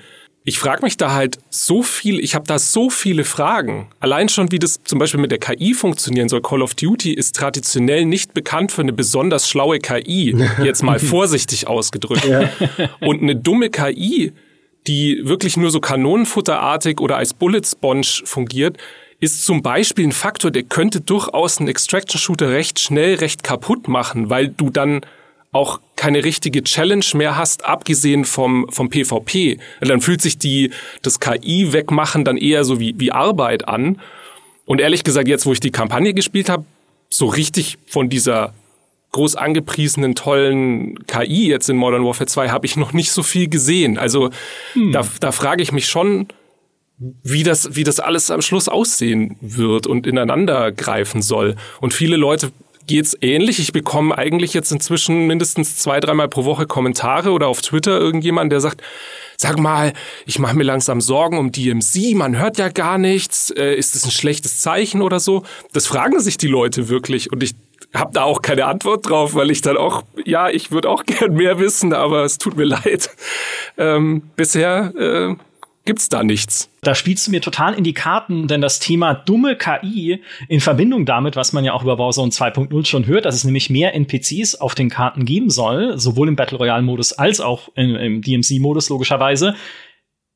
Ich frage mich da halt so viel, ich habe da so viele Fragen. Allein schon, wie das zum Beispiel mit der KI funktionieren soll. Call of Duty ist traditionell nicht bekannt für eine besonders schlaue KI, jetzt mal vorsichtig ausgedrückt. Ja. Und eine dumme KI, die wirklich nur so kanonenfutterartig oder als Bullet Sponge fungiert, ist zum Beispiel ein Faktor, der könnte durchaus einen Extraction-Shooter recht schnell, recht kaputt machen, weil du dann auch keine richtige Challenge mehr hast, abgesehen vom, vom PvP. Dann fühlt sich die, das KI wegmachen dann eher so wie, wie Arbeit an. Und ehrlich gesagt, jetzt, wo ich die Kampagne gespielt habe, so richtig von dieser groß angepriesenen, tollen KI jetzt in Modern Warfare 2 habe ich noch nicht so viel gesehen. Also hm. da, da frage ich mich schon, wie das, wie das alles am Schluss aussehen wird und ineinander greifen soll. Und viele Leute geht's ähnlich. Ich bekomme eigentlich jetzt inzwischen mindestens zwei, dreimal pro Woche Kommentare oder auf Twitter irgendjemand, der sagt, sag mal, ich mache mir langsam Sorgen um DMC, man hört ja gar nichts, äh, ist das ein schlechtes Zeichen oder so? Das fragen sich die Leute wirklich und ich habe da auch keine Antwort drauf, weil ich dann auch, ja, ich würde auch gern mehr wissen, aber es tut mir leid. Ähm, bisher äh, gibt's da nichts. Da spielst du mir total in die Karten, denn das Thema dumme KI in Verbindung damit, was man ja auch über Warzone 2.0 schon hört, dass es nämlich mehr NPCs auf den Karten geben soll, sowohl im Battle Royale Modus als auch im, im DMC Modus logischerweise,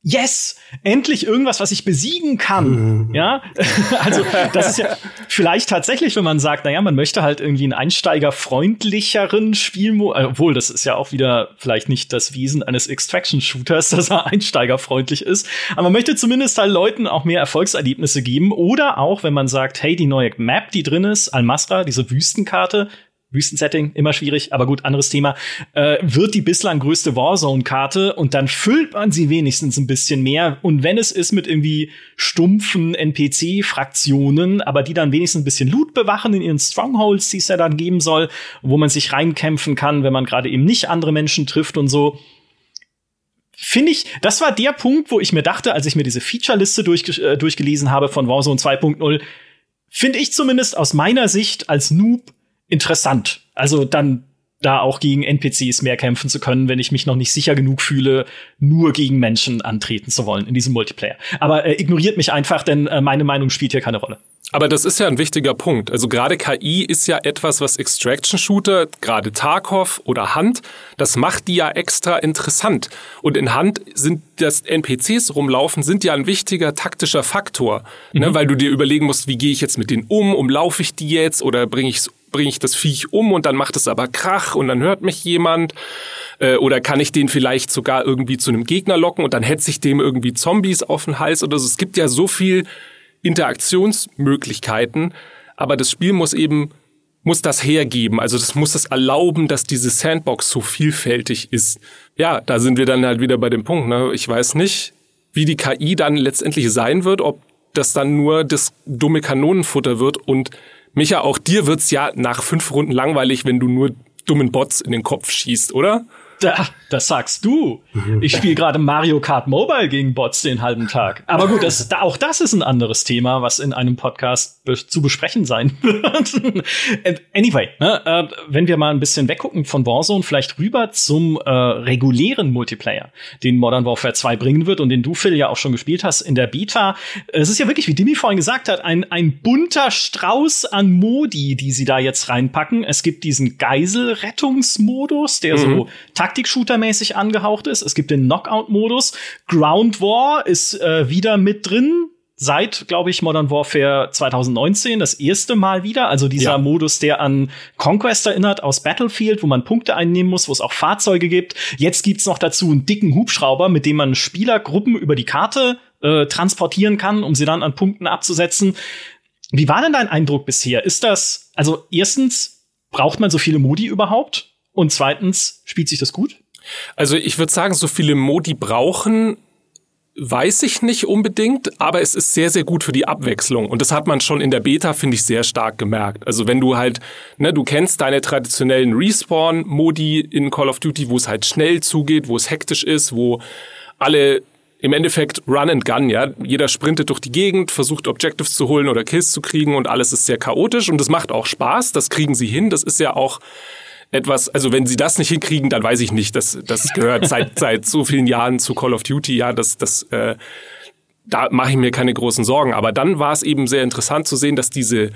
yes, endlich irgendwas, was ich besiegen kann. Mhm. Ja, also das ist ja vielleicht tatsächlich, wenn man sagt, naja, man möchte halt irgendwie einen einsteigerfreundlicheren Spielmodus, obwohl das ist ja auch wieder vielleicht nicht das Wesen eines Extraction-Shooters, dass er einsteigerfreundlich ist, aber man möchte zumindest halt Leuten auch mehr Erfolgserlebnisse geben oder auch, wenn man sagt, hey, die neue Map, die drin ist, Al-Masra, diese Wüstenkarte, Wüstensetting, immer schwierig, aber gut, anderes Thema, äh, wird die bislang größte Warzone-Karte und dann füllt man sie wenigstens ein bisschen mehr. Und wenn es ist mit irgendwie stumpfen NPC-Fraktionen, aber die dann wenigstens ein bisschen Loot bewachen in ihren Strongholds, die es ja dann geben soll, wo man sich reinkämpfen kann, wenn man gerade eben nicht andere Menschen trifft und so. Finde ich, das war der Punkt, wo ich mir dachte, als ich mir diese Feature-Liste durch, äh, durchgelesen habe von Warzone 2.0, finde ich zumindest aus meiner Sicht als Noob interessant. Also dann da auch gegen NPCs mehr kämpfen zu können, wenn ich mich noch nicht sicher genug fühle, nur gegen Menschen antreten zu wollen in diesem Multiplayer. Aber äh, ignoriert mich einfach, denn äh, meine Meinung spielt hier keine Rolle. Aber das ist ja ein wichtiger Punkt. Also gerade KI ist ja etwas, was Extraction-Shooter, gerade Tarkov oder Hand, das macht die ja extra interessant. Und in Hand sind das NPCs rumlaufen, sind ja ein wichtiger taktischer Faktor. Ne? Mhm. Ne? Weil du dir überlegen musst, wie gehe ich jetzt mit denen um, umlaufe ich die jetzt oder bringe ich bringe ich das Viech um und dann macht es aber Krach und dann hört mich jemand. Äh, oder kann ich den vielleicht sogar irgendwie zu einem Gegner locken und dann hetze ich dem irgendwie Zombies auf den Hals oder so. Es gibt ja so viel Interaktionsmöglichkeiten, aber das Spiel muss eben muss das hergeben. Also das muss das erlauben, dass diese Sandbox so vielfältig ist. Ja, da sind wir dann halt wieder bei dem Punkt. Ne? Ich weiß nicht, wie die KI dann letztendlich sein wird, ob das dann nur das dumme Kanonenfutter wird und Micha, auch dir wird's ja nach fünf Runden langweilig, wenn du nur dummen Bots in den Kopf schießt, oder? Da, das sagst du. Ich spiele gerade Mario Kart Mobile gegen Bots den halben Tag. Aber gut, das, auch das ist ein anderes Thema, was in einem Podcast be zu besprechen sein wird. anyway, ne, äh, wenn wir mal ein bisschen weggucken von Warzone, vielleicht rüber zum äh, regulären Multiplayer, den Modern Warfare 2 bringen wird und den du, Phil, ja auch schon gespielt hast in der Beta. Es ist ja wirklich, wie Dimi vorhin gesagt hat, ein, ein bunter Strauß an Modi, die sie da jetzt reinpacken. Es gibt diesen Geiselrettungsmodus, der mhm. so Taktik-Shooter-mäßig angehaucht ist. Es gibt den Knockout-Modus. Ground War ist äh, wieder mit drin. Seit, glaube ich, Modern Warfare 2019 das erste Mal wieder. Also dieser ja. Modus, der an Conquest erinnert aus Battlefield, wo man Punkte einnehmen muss, wo es auch Fahrzeuge gibt. Jetzt gibt's noch dazu einen dicken Hubschrauber, mit dem man Spielergruppen über die Karte äh, transportieren kann, um sie dann an Punkten abzusetzen. Wie war denn dein Eindruck bisher? Ist das, also erstens, braucht man so viele Modi überhaupt? Und zweitens, spielt sich das gut? Also ich würde sagen, so viele Modi brauchen, weiß ich nicht unbedingt, aber es ist sehr, sehr gut für die Abwechslung. Und das hat man schon in der Beta, finde ich, sehr stark gemerkt. Also wenn du halt, ne, du kennst deine traditionellen Respawn-Modi in Call of Duty, wo es halt schnell zugeht, wo es hektisch ist, wo alle im Endeffekt Run and Gun, ja. Jeder sprintet durch die Gegend, versucht Objectives zu holen oder Kills zu kriegen und alles ist sehr chaotisch und das macht auch Spaß. Das kriegen sie hin. Das ist ja auch etwas, also wenn sie das nicht hinkriegen, dann weiß ich nicht, das, das gehört seit, seit so vielen Jahren zu Call of Duty, ja, das, das, äh, da mache ich mir keine großen Sorgen. Aber dann war es eben sehr interessant zu sehen, dass diese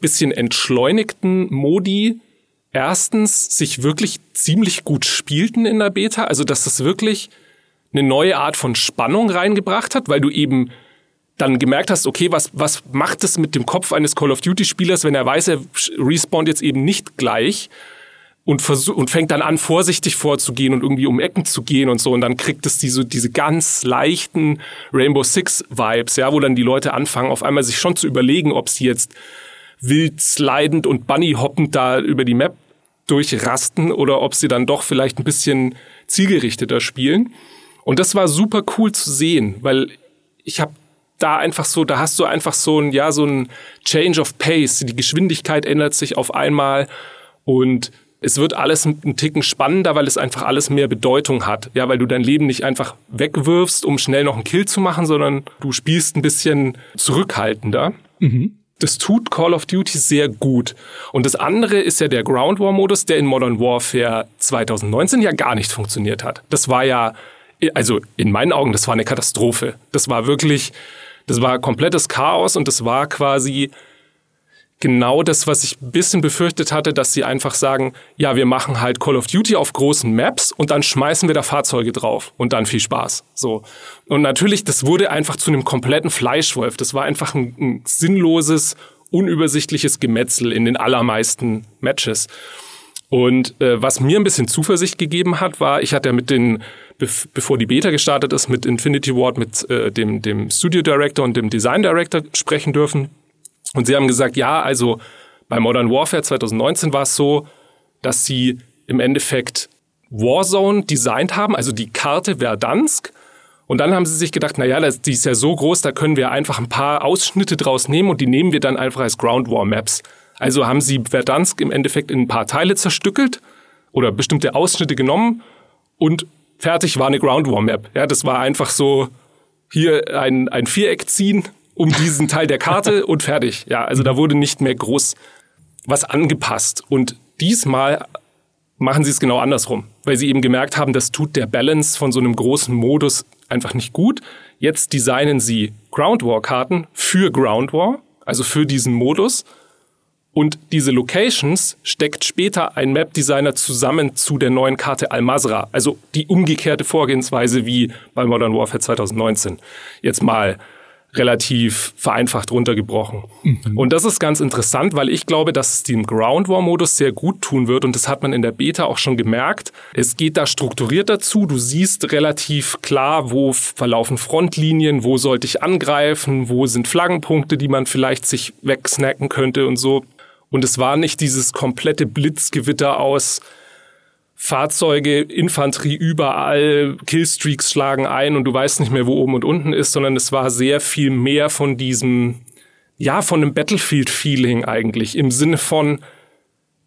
bisschen entschleunigten Modi erstens sich wirklich ziemlich gut spielten in der Beta, also dass das wirklich eine neue Art von Spannung reingebracht hat, weil du eben dann gemerkt hast, okay, was, was macht es mit dem Kopf eines Call of Duty Spielers, wenn er weiß, er respawnt jetzt eben nicht gleich, und, und fängt dann an, vorsichtig vorzugehen und irgendwie um Ecken zu gehen und so. Und dann kriegt es diese, diese ganz leichten Rainbow Six Vibes, ja, wo dann die Leute anfangen, auf einmal sich schon zu überlegen, ob sie jetzt wild slidend und bunny hoppend da über die Map durchrasten oder ob sie dann doch vielleicht ein bisschen zielgerichteter spielen. Und das war super cool zu sehen, weil ich habe da einfach so, da hast du einfach so ein, ja, so ein Change of Pace. Die Geschwindigkeit ändert sich auf einmal und es wird alles ein Ticken spannender, weil es einfach alles mehr Bedeutung hat. Ja, weil du dein Leben nicht einfach wegwirfst, um schnell noch einen Kill zu machen, sondern du spielst ein bisschen zurückhaltender. Mhm. Das tut Call of Duty sehr gut. Und das andere ist ja der Ground War Modus, der in Modern Warfare 2019 ja gar nicht funktioniert hat. Das war ja, also in meinen Augen, das war eine Katastrophe. Das war wirklich, das war komplettes Chaos und das war quasi genau das, was ich ein bisschen befürchtet hatte, dass sie einfach sagen, ja, wir machen halt Call of Duty auf großen Maps und dann schmeißen wir da Fahrzeuge drauf und dann viel Spaß. So. Und natürlich, das wurde einfach zu einem kompletten Fleischwolf. Das war einfach ein, ein sinnloses, unübersichtliches Gemetzel in den allermeisten Matches. Und äh, was mir ein bisschen Zuversicht gegeben hat, war, ich hatte ja mit den, bevor die Beta gestartet ist, mit Infinity Ward, mit äh, dem, dem Studio Director und dem Design Director sprechen dürfen. Und sie haben gesagt, ja, also bei Modern Warfare 2019 war es so, dass sie im Endeffekt Warzone designt haben, also die Karte Verdansk. Und dann haben sie sich gedacht, naja, die ist ja so groß, da können wir einfach ein paar Ausschnitte draus nehmen und die nehmen wir dann einfach als Ground War Maps. Also haben sie Verdansk im Endeffekt in ein paar Teile zerstückelt oder bestimmte Ausschnitte genommen und fertig war eine Ground War Map. Ja, das war einfach so hier ein, ein Viereck ziehen um diesen Teil der Karte und fertig. Ja, also da wurde nicht mehr groß was angepasst. Und diesmal machen sie es genau andersrum, weil sie eben gemerkt haben, das tut der Balance von so einem großen Modus einfach nicht gut. Jetzt designen sie Ground War Karten für Ground War, also für diesen Modus. Und diese Locations steckt später ein Map-Designer zusammen zu der neuen Karte Al-Mazra. Also die umgekehrte Vorgehensweise wie bei Modern Warfare 2019. Jetzt mal relativ vereinfacht runtergebrochen. Mhm. Und das ist ganz interessant, weil ich glaube, dass es dem Ground War Modus sehr gut tun wird und das hat man in der Beta auch schon gemerkt. Es geht da strukturiert dazu. Du siehst relativ klar, wo verlaufen Frontlinien, wo sollte ich angreifen, wo sind Flaggenpunkte, die man vielleicht sich wegsnacken könnte und so. Und es war nicht dieses komplette Blitzgewitter aus Fahrzeuge, Infanterie überall, Killstreaks schlagen ein und du weißt nicht mehr, wo oben und unten ist, sondern es war sehr viel mehr von diesem, ja, von einem Battlefield-Feeling eigentlich, im Sinne von,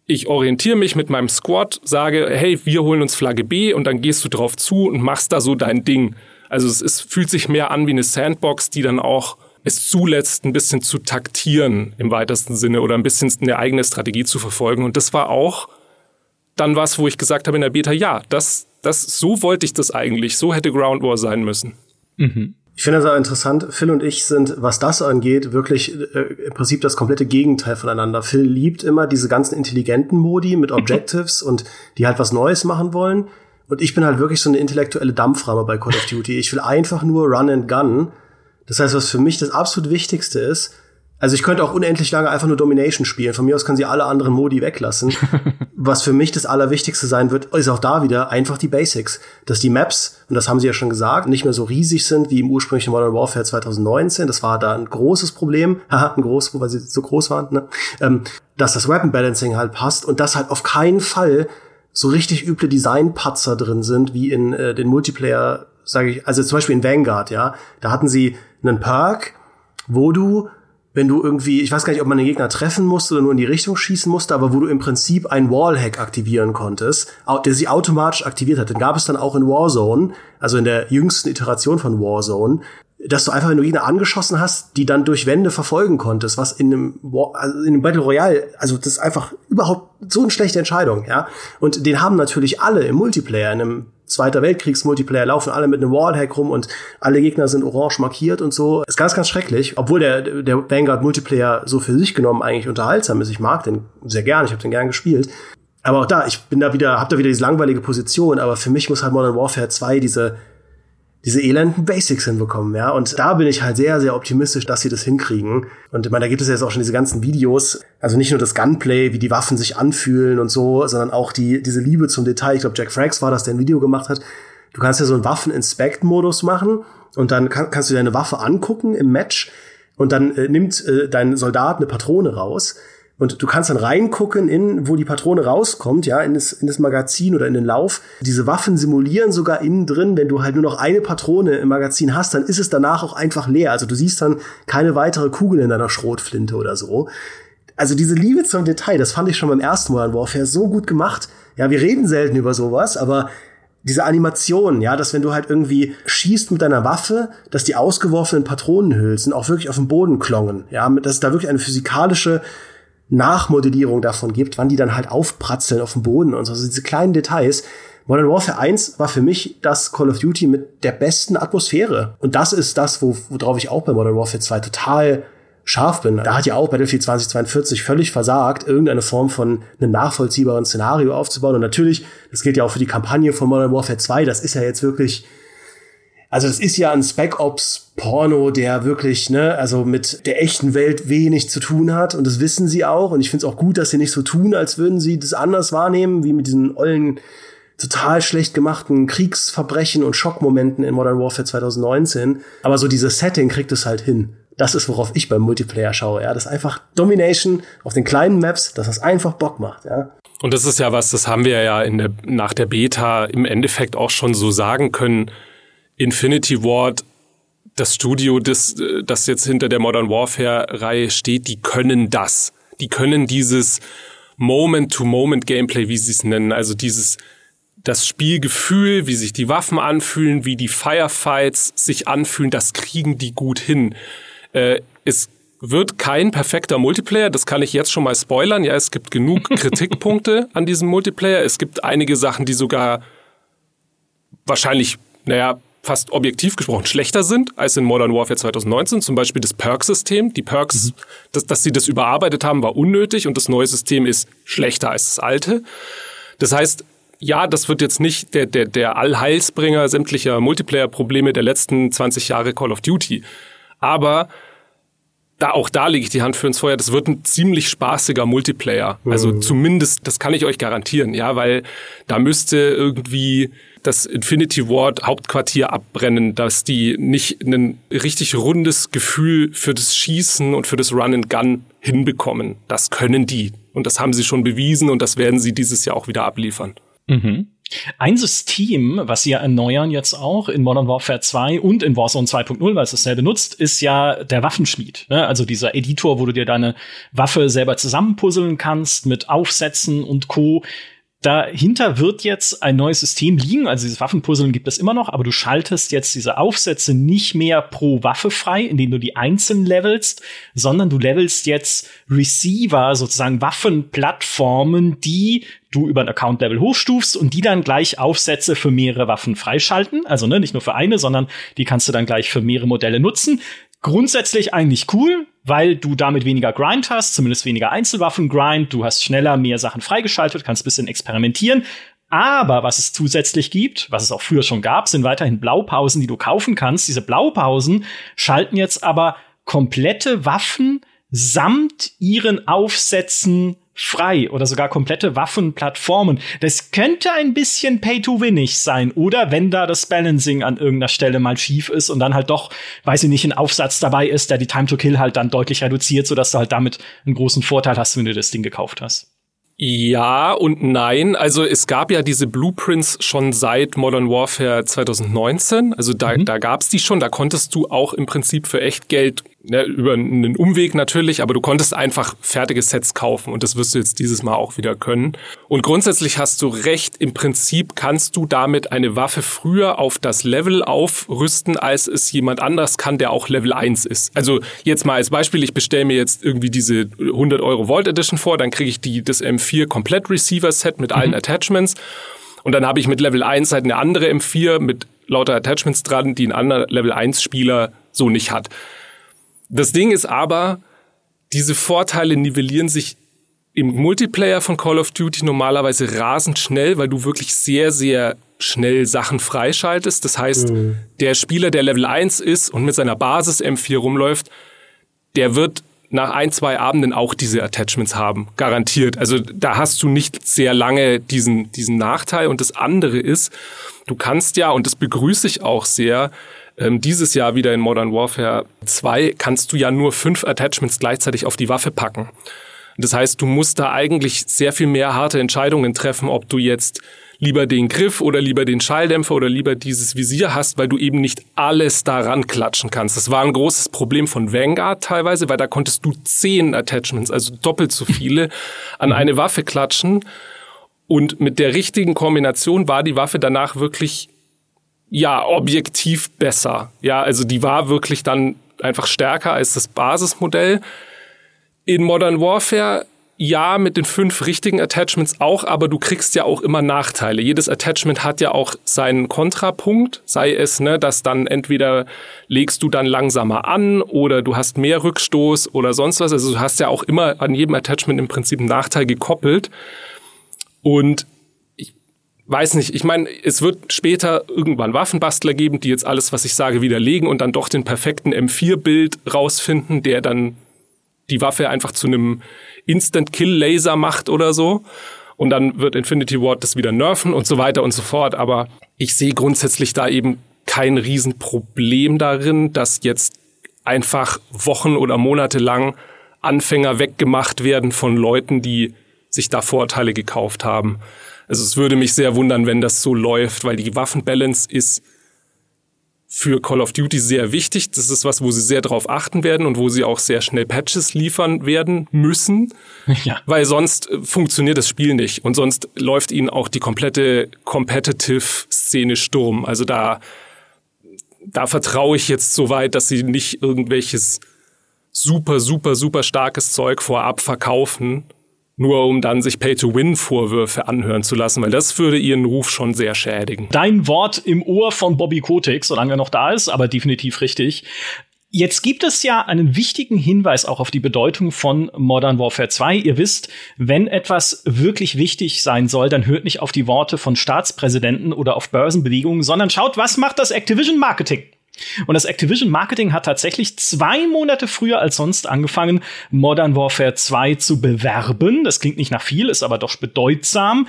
ich orientiere mich mit meinem Squad, sage, hey, wir holen uns Flagge B und dann gehst du drauf zu und machst da so dein Ding. Also es ist, fühlt sich mehr an wie eine Sandbox, die dann auch es zulässt, ein bisschen zu taktieren im weitesten Sinne oder ein bisschen eine eigene Strategie zu verfolgen. Und das war auch dann was, wo ich gesagt habe in der Beta, ja, das, das, so wollte ich das eigentlich. So hätte Ground War sein müssen. Mhm. Ich finde das auch interessant. Phil und ich sind, was das angeht, wirklich äh, im Prinzip das komplette Gegenteil voneinander. Phil liebt immer diese ganzen intelligenten Modi mit Objectives und die halt was Neues machen wollen. Und ich bin halt wirklich so eine intellektuelle Dampframme bei Call of Duty. Ich will einfach nur Run and Gun. Das heißt, was für mich das absolut Wichtigste ist, also ich könnte auch unendlich lange einfach nur Domination spielen. Von mir aus können sie alle anderen Modi weglassen. Was für mich das Allerwichtigste sein wird, ist auch da wieder einfach die Basics. Dass die Maps, und das haben sie ja schon gesagt, nicht mehr so riesig sind wie im ursprünglichen Modern Warfare 2019. Das war da ein großes Problem. Haha, ein großes, weil sie so groß waren. Ne? Ähm, dass das Weapon Balancing halt passt und dass halt auf keinen Fall so richtig üble Designpatzer drin sind, wie in äh, den Multiplayer, sage ich, also zum Beispiel in Vanguard, ja. Da hatten sie einen Perk, wo du wenn du irgendwie, ich weiß gar nicht, ob man den Gegner treffen musste oder nur in die Richtung schießen musste, aber wo du im Prinzip einen Wallhack aktivieren konntest, der sie automatisch aktiviert hat. Den gab es dann auch in Warzone, also in der jüngsten Iteration von Warzone, dass du einfach, wenn du Gegner angeschossen hast, die dann durch Wände verfolgen konntest, was in einem, also in einem Battle Royale, also das ist einfach überhaupt so eine schlechte Entscheidung, ja. Und den haben natürlich alle im Multiplayer, in einem Zweiter Weltkriegs-Multiplayer laufen alle mit einem Wallhack rum und alle Gegner sind orange markiert und so. Ist ganz, ganz schrecklich. Obwohl der, der Vanguard-Multiplayer so für sich genommen eigentlich unterhaltsam ist. Ich mag den sehr gern, ich habe den gern gespielt. Aber auch da, ich bin da wieder, hab da wieder diese langweilige Position, aber für mich muss halt Modern Warfare 2 diese diese elenden Basics hinbekommen, ja. Und da bin ich halt sehr, sehr optimistisch, dass sie das hinkriegen. Und ich meine, da gibt es jetzt auch schon diese ganzen Videos, also nicht nur das Gunplay, wie die Waffen sich anfühlen und so, sondern auch die, diese Liebe zum Detail. Ich glaube, Jack Frags war das, der ein Video gemacht hat. Du kannst ja so einen Waffen-Inspect-Modus machen und dann kann, kannst du deine Waffe angucken im Match und dann äh, nimmt äh, dein Soldat eine Patrone raus und du kannst dann reingucken in, wo die Patrone rauskommt, ja, in das, in das Magazin oder in den Lauf. Diese Waffen simulieren sogar innen drin, wenn du halt nur noch eine Patrone im Magazin hast, dann ist es danach auch einfach leer. Also du siehst dann keine weitere Kugel in deiner Schrotflinte oder so. Also diese Liebe zum Detail, das fand ich schon beim ersten Modern Warfare so gut gemacht. Ja, wir reden selten über sowas, aber diese Animation, ja, dass wenn du halt irgendwie schießt mit deiner Waffe, dass die ausgeworfenen Patronenhülsen auch wirklich auf dem Boden klongen, ja, dass da wirklich eine physikalische Nachmodellierung davon gibt, wann die dann halt aufpratzeln auf dem Boden und so. Also diese kleinen Details. Modern Warfare 1 war für mich das Call of Duty mit der besten Atmosphäre. Und das ist das, wo, worauf ich auch bei Modern Warfare 2 total scharf bin. Da hat ja auch Battlefield 2042 völlig versagt, irgendeine Form von einem nachvollziehbaren Szenario aufzubauen. Und natürlich, das gilt ja auch für die Kampagne von Modern Warfare 2, das ist ja jetzt wirklich also das ist ja ein Spec Ops Porno, der wirklich, ne, also mit der echten Welt wenig zu tun hat und das wissen sie auch und ich finde es auch gut, dass sie nicht so tun, als würden sie das anders wahrnehmen, wie mit diesen ollen total schlecht gemachten Kriegsverbrechen und Schockmomenten in Modern Warfare 2019, aber so dieses Setting kriegt es halt hin. Das ist, worauf ich beim Multiplayer schaue, ja. Das ist einfach Domination auf den kleinen Maps, dass das einfach Bock macht, ja. Und das ist ja was, das haben wir ja in der, nach der Beta im Endeffekt auch schon so sagen können Infinity Ward, das Studio, das, das jetzt hinter der Modern Warfare-Reihe steht, die können das. Die können dieses Moment-to-Moment-Gameplay, wie sie es nennen, also dieses das Spielgefühl, wie sich die Waffen anfühlen, wie die Firefights sich anfühlen, das kriegen die gut hin. Äh, es wird kein perfekter Multiplayer, das kann ich jetzt schon mal spoilern. Ja, es gibt genug Kritikpunkte an diesem Multiplayer. Es gibt einige Sachen, die sogar wahrscheinlich, naja, fast objektiv gesprochen schlechter sind als in Modern Warfare 2019. Zum Beispiel das Perk-System. Die Perks, mhm. dass, dass sie das überarbeitet haben, war unnötig und das neue System ist schlechter als das alte. Das heißt, ja, das wird jetzt nicht der, der, der Allheilsbringer sämtlicher Multiplayer-Probleme der letzten 20 Jahre Call of Duty. Aber da auch da lege ich die Hand für ins Feuer. Das wird ein ziemlich spaßiger Multiplayer. Also mhm. zumindest, das kann ich euch garantieren, ja, weil da müsste irgendwie das Infinity Ward Hauptquartier abbrennen, dass die nicht ein richtig rundes Gefühl für das Schießen und für das Run and Gun hinbekommen. Das können die. Und das haben sie schon bewiesen und das werden sie dieses Jahr auch wieder abliefern. Mhm. Ein System, was sie ja erneuern jetzt auch in Modern Warfare 2 und in Warzone 2.0, weil es dasselbe nutzt, ist ja der Waffenschmied. Ne? Also dieser Editor, wo du dir deine Waffe selber zusammenpuzzeln kannst mit Aufsätzen und Co. Dahinter wird jetzt ein neues System liegen. Also dieses Waffenpuzzeln gibt es immer noch, aber du schaltest jetzt diese Aufsätze nicht mehr pro Waffe frei, indem du die einzeln levelst, sondern du levelst jetzt Receiver, sozusagen Waffenplattformen, die du über ein Account-Level hochstufst und die dann gleich Aufsätze für mehrere Waffen freischalten. Also ne, nicht nur für eine, sondern die kannst du dann gleich für mehrere Modelle nutzen. Grundsätzlich eigentlich cool, weil du damit weniger Grind hast, zumindest weniger Einzelwaffen-Grind. Du hast schneller mehr Sachen freigeschaltet, kannst ein bisschen experimentieren. Aber was es zusätzlich gibt, was es auch früher schon gab, sind weiterhin Blaupausen, die du kaufen kannst. Diese Blaupausen schalten jetzt aber komplette Waffen samt ihren Aufsätzen frei oder sogar komplette Waffenplattformen. Das könnte ein bisschen pay-to-winnig sein. Oder wenn da das Balancing an irgendeiner Stelle mal schief ist und dann halt doch, weiß ich nicht, ein Aufsatz dabei ist, der die Time to Kill halt dann deutlich reduziert, sodass du halt damit einen großen Vorteil hast, wenn du das Ding gekauft hast. Ja und nein. Also es gab ja diese Blueprints schon seit Modern Warfare 2019. Also da, mhm. da gab es die schon. Da konntest du auch im Prinzip für echt Geld ne, über einen Umweg natürlich, aber du konntest einfach fertige Sets kaufen und das wirst du jetzt dieses Mal auch wieder können. Und grundsätzlich hast du recht, im Prinzip kannst du damit eine Waffe früher auf das Level aufrüsten, als es jemand anders kann, der auch Level 1 ist. Also jetzt mal als Beispiel, ich bestelle mir jetzt irgendwie diese 100 Euro Vault Edition vor, dann kriege ich die, das M4 Komplett Receiver Set mit allen mhm. Attachments und dann habe ich mit Level 1 halt eine andere M4 mit lauter Attachments dran, die ein anderer Level 1 Spieler so nicht hat. Das Ding ist aber, diese Vorteile nivellieren sich im Multiplayer von Call of Duty normalerweise rasend schnell, weil du wirklich sehr, sehr schnell Sachen freischaltest. Das heißt, mhm. der Spieler, der Level 1 ist und mit seiner Basis M4 rumläuft, der wird nach ein, zwei Abenden auch diese Attachments haben. Garantiert. Also da hast du nicht sehr lange diesen, diesen Nachteil. Und das andere ist, du kannst ja, und das begrüße ich auch sehr, ähm, dieses Jahr wieder in Modern Warfare 2 kannst du ja nur fünf Attachments gleichzeitig auf die Waffe packen. Das heißt, du musst da eigentlich sehr viel mehr harte Entscheidungen treffen, ob du jetzt lieber den Griff oder lieber den Schalldämpfer oder lieber dieses Visier hast, weil du eben nicht alles daran klatschen kannst. Das war ein großes Problem von Vanguard teilweise, weil da konntest du zehn Attachments, also doppelt so viele, an eine Waffe klatschen. Und mit der richtigen Kombination war die Waffe danach wirklich ja, objektiv besser. Ja, also die war wirklich dann einfach stärker als das Basismodell. In Modern Warfare ja, mit den fünf richtigen Attachments auch, aber du kriegst ja auch immer Nachteile. Jedes Attachment hat ja auch seinen Kontrapunkt, sei es, ne, dass dann entweder legst du dann langsamer an oder du hast mehr Rückstoß oder sonst was. Also du hast ja auch immer an jedem Attachment im Prinzip einen Nachteil gekoppelt. Und weiß nicht, ich meine, es wird später irgendwann Waffenbastler geben, die jetzt alles, was ich sage, widerlegen und dann doch den perfekten M4-Bild rausfinden, der dann die Waffe einfach zu einem Instant-Kill-Laser macht oder so. Und dann wird Infinity Ward das wieder nerven und so weiter und so fort. Aber ich sehe grundsätzlich da eben kein Riesenproblem darin, dass jetzt einfach Wochen oder Monate lang Anfänger weggemacht werden von Leuten, die sich da Vorteile gekauft haben. Also es würde mich sehr wundern, wenn das so läuft, weil die Waffenbalance ist für Call of Duty sehr wichtig. Das ist was, wo sie sehr drauf achten werden und wo sie auch sehr schnell Patches liefern werden müssen, ja. weil sonst äh, funktioniert das Spiel nicht und sonst läuft ihnen auch die komplette Competitive-Szene Sturm. Also da, da vertraue ich jetzt so weit, dass sie nicht irgendwelches super, super, super starkes Zeug vorab verkaufen nur um dann sich Pay-to-Win-Vorwürfe anhören zu lassen, weil das würde ihren Ruf schon sehr schädigen. Dein Wort im Ohr von Bobby Kotick, solange er noch da ist, aber definitiv richtig. Jetzt gibt es ja einen wichtigen Hinweis auch auf die Bedeutung von Modern Warfare 2. Ihr wisst, wenn etwas wirklich wichtig sein soll, dann hört nicht auf die Worte von Staatspräsidenten oder auf Börsenbewegungen, sondern schaut, was macht das Activision Marketing? Und das Activision Marketing hat tatsächlich zwei Monate früher als sonst angefangen, Modern Warfare 2 zu bewerben. Das klingt nicht nach viel, ist aber doch bedeutsam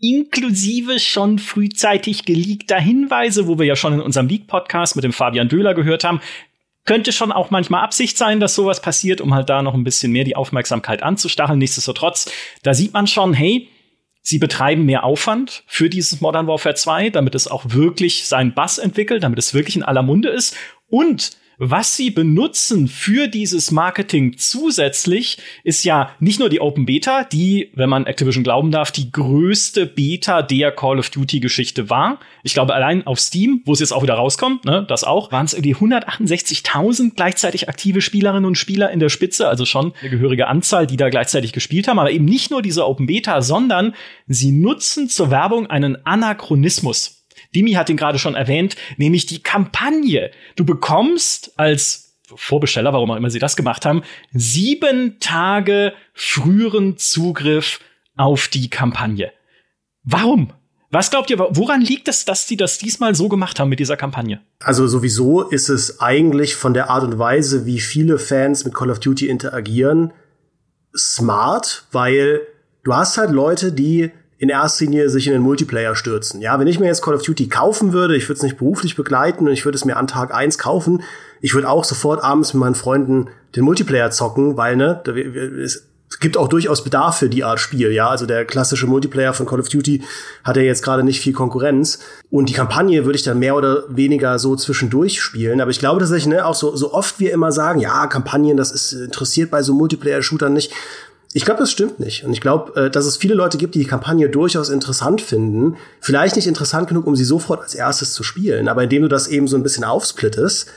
inklusive schon frühzeitig geleakter Hinweise, wo wir ja schon in unserem Leak-Podcast mit dem Fabian Döhler gehört haben, könnte schon auch manchmal Absicht sein, dass sowas passiert, um halt da noch ein bisschen mehr die Aufmerksamkeit anzustacheln. Nichtsdestotrotz, da sieht man schon, hey, Sie betreiben mehr Aufwand für dieses Modern Warfare 2, damit es auch wirklich seinen Bass entwickelt, damit es wirklich in aller Munde ist. Und was sie benutzen für dieses Marketing zusätzlich ist ja nicht nur die Open Beta, die, wenn man Activision glauben darf, die größte Beta der Call of Duty Geschichte war. Ich glaube, allein auf Steam, wo es jetzt auch wieder rauskommt, ne, das auch, waren es irgendwie 168.000 gleichzeitig aktive Spielerinnen und Spieler in der Spitze, also schon eine gehörige Anzahl, die da gleichzeitig gespielt haben, aber eben nicht nur diese Open Beta, sondern sie nutzen zur Werbung einen Anachronismus. Dimi hat ihn gerade schon erwähnt, nämlich die Kampagne. Du bekommst als Vorbesteller, warum auch immer sie das gemacht haben, sieben Tage früheren Zugriff auf die Kampagne. Warum? Was glaubt ihr, woran liegt es, dass sie das diesmal so gemacht haben mit dieser Kampagne? Also sowieso ist es eigentlich von der Art und Weise, wie viele Fans mit Call of Duty interagieren, smart, weil du hast halt Leute, die in erster Linie sich in den Multiplayer stürzen. Ja, wenn ich mir jetzt Call of Duty kaufen würde, ich würde es nicht beruflich begleiten und ich würde es mir an Tag eins kaufen, ich würde auch sofort abends mit meinen Freunden den Multiplayer zocken, weil ne, es gibt auch durchaus Bedarf für die Art Spiel, ja. Also der klassische Multiplayer von Call of Duty hat ja jetzt gerade nicht viel Konkurrenz. Und die Kampagne würde ich dann mehr oder weniger so zwischendurch spielen. Aber ich glaube tatsächlich, ne, auch so, so oft wir immer sagen, ja, Kampagnen, das ist interessiert bei so Multiplayer-Shootern nicht. Ich glaube, das stimmt nicht. Und ich glaube, äh, dass es viele Leute gibt, die die Kampagne durchaus interessant finden. Vielleicht nicht interessant genug, um sie sofort als erstes zu spielen, aber indem du das eben so ein bisschen aufsplittest,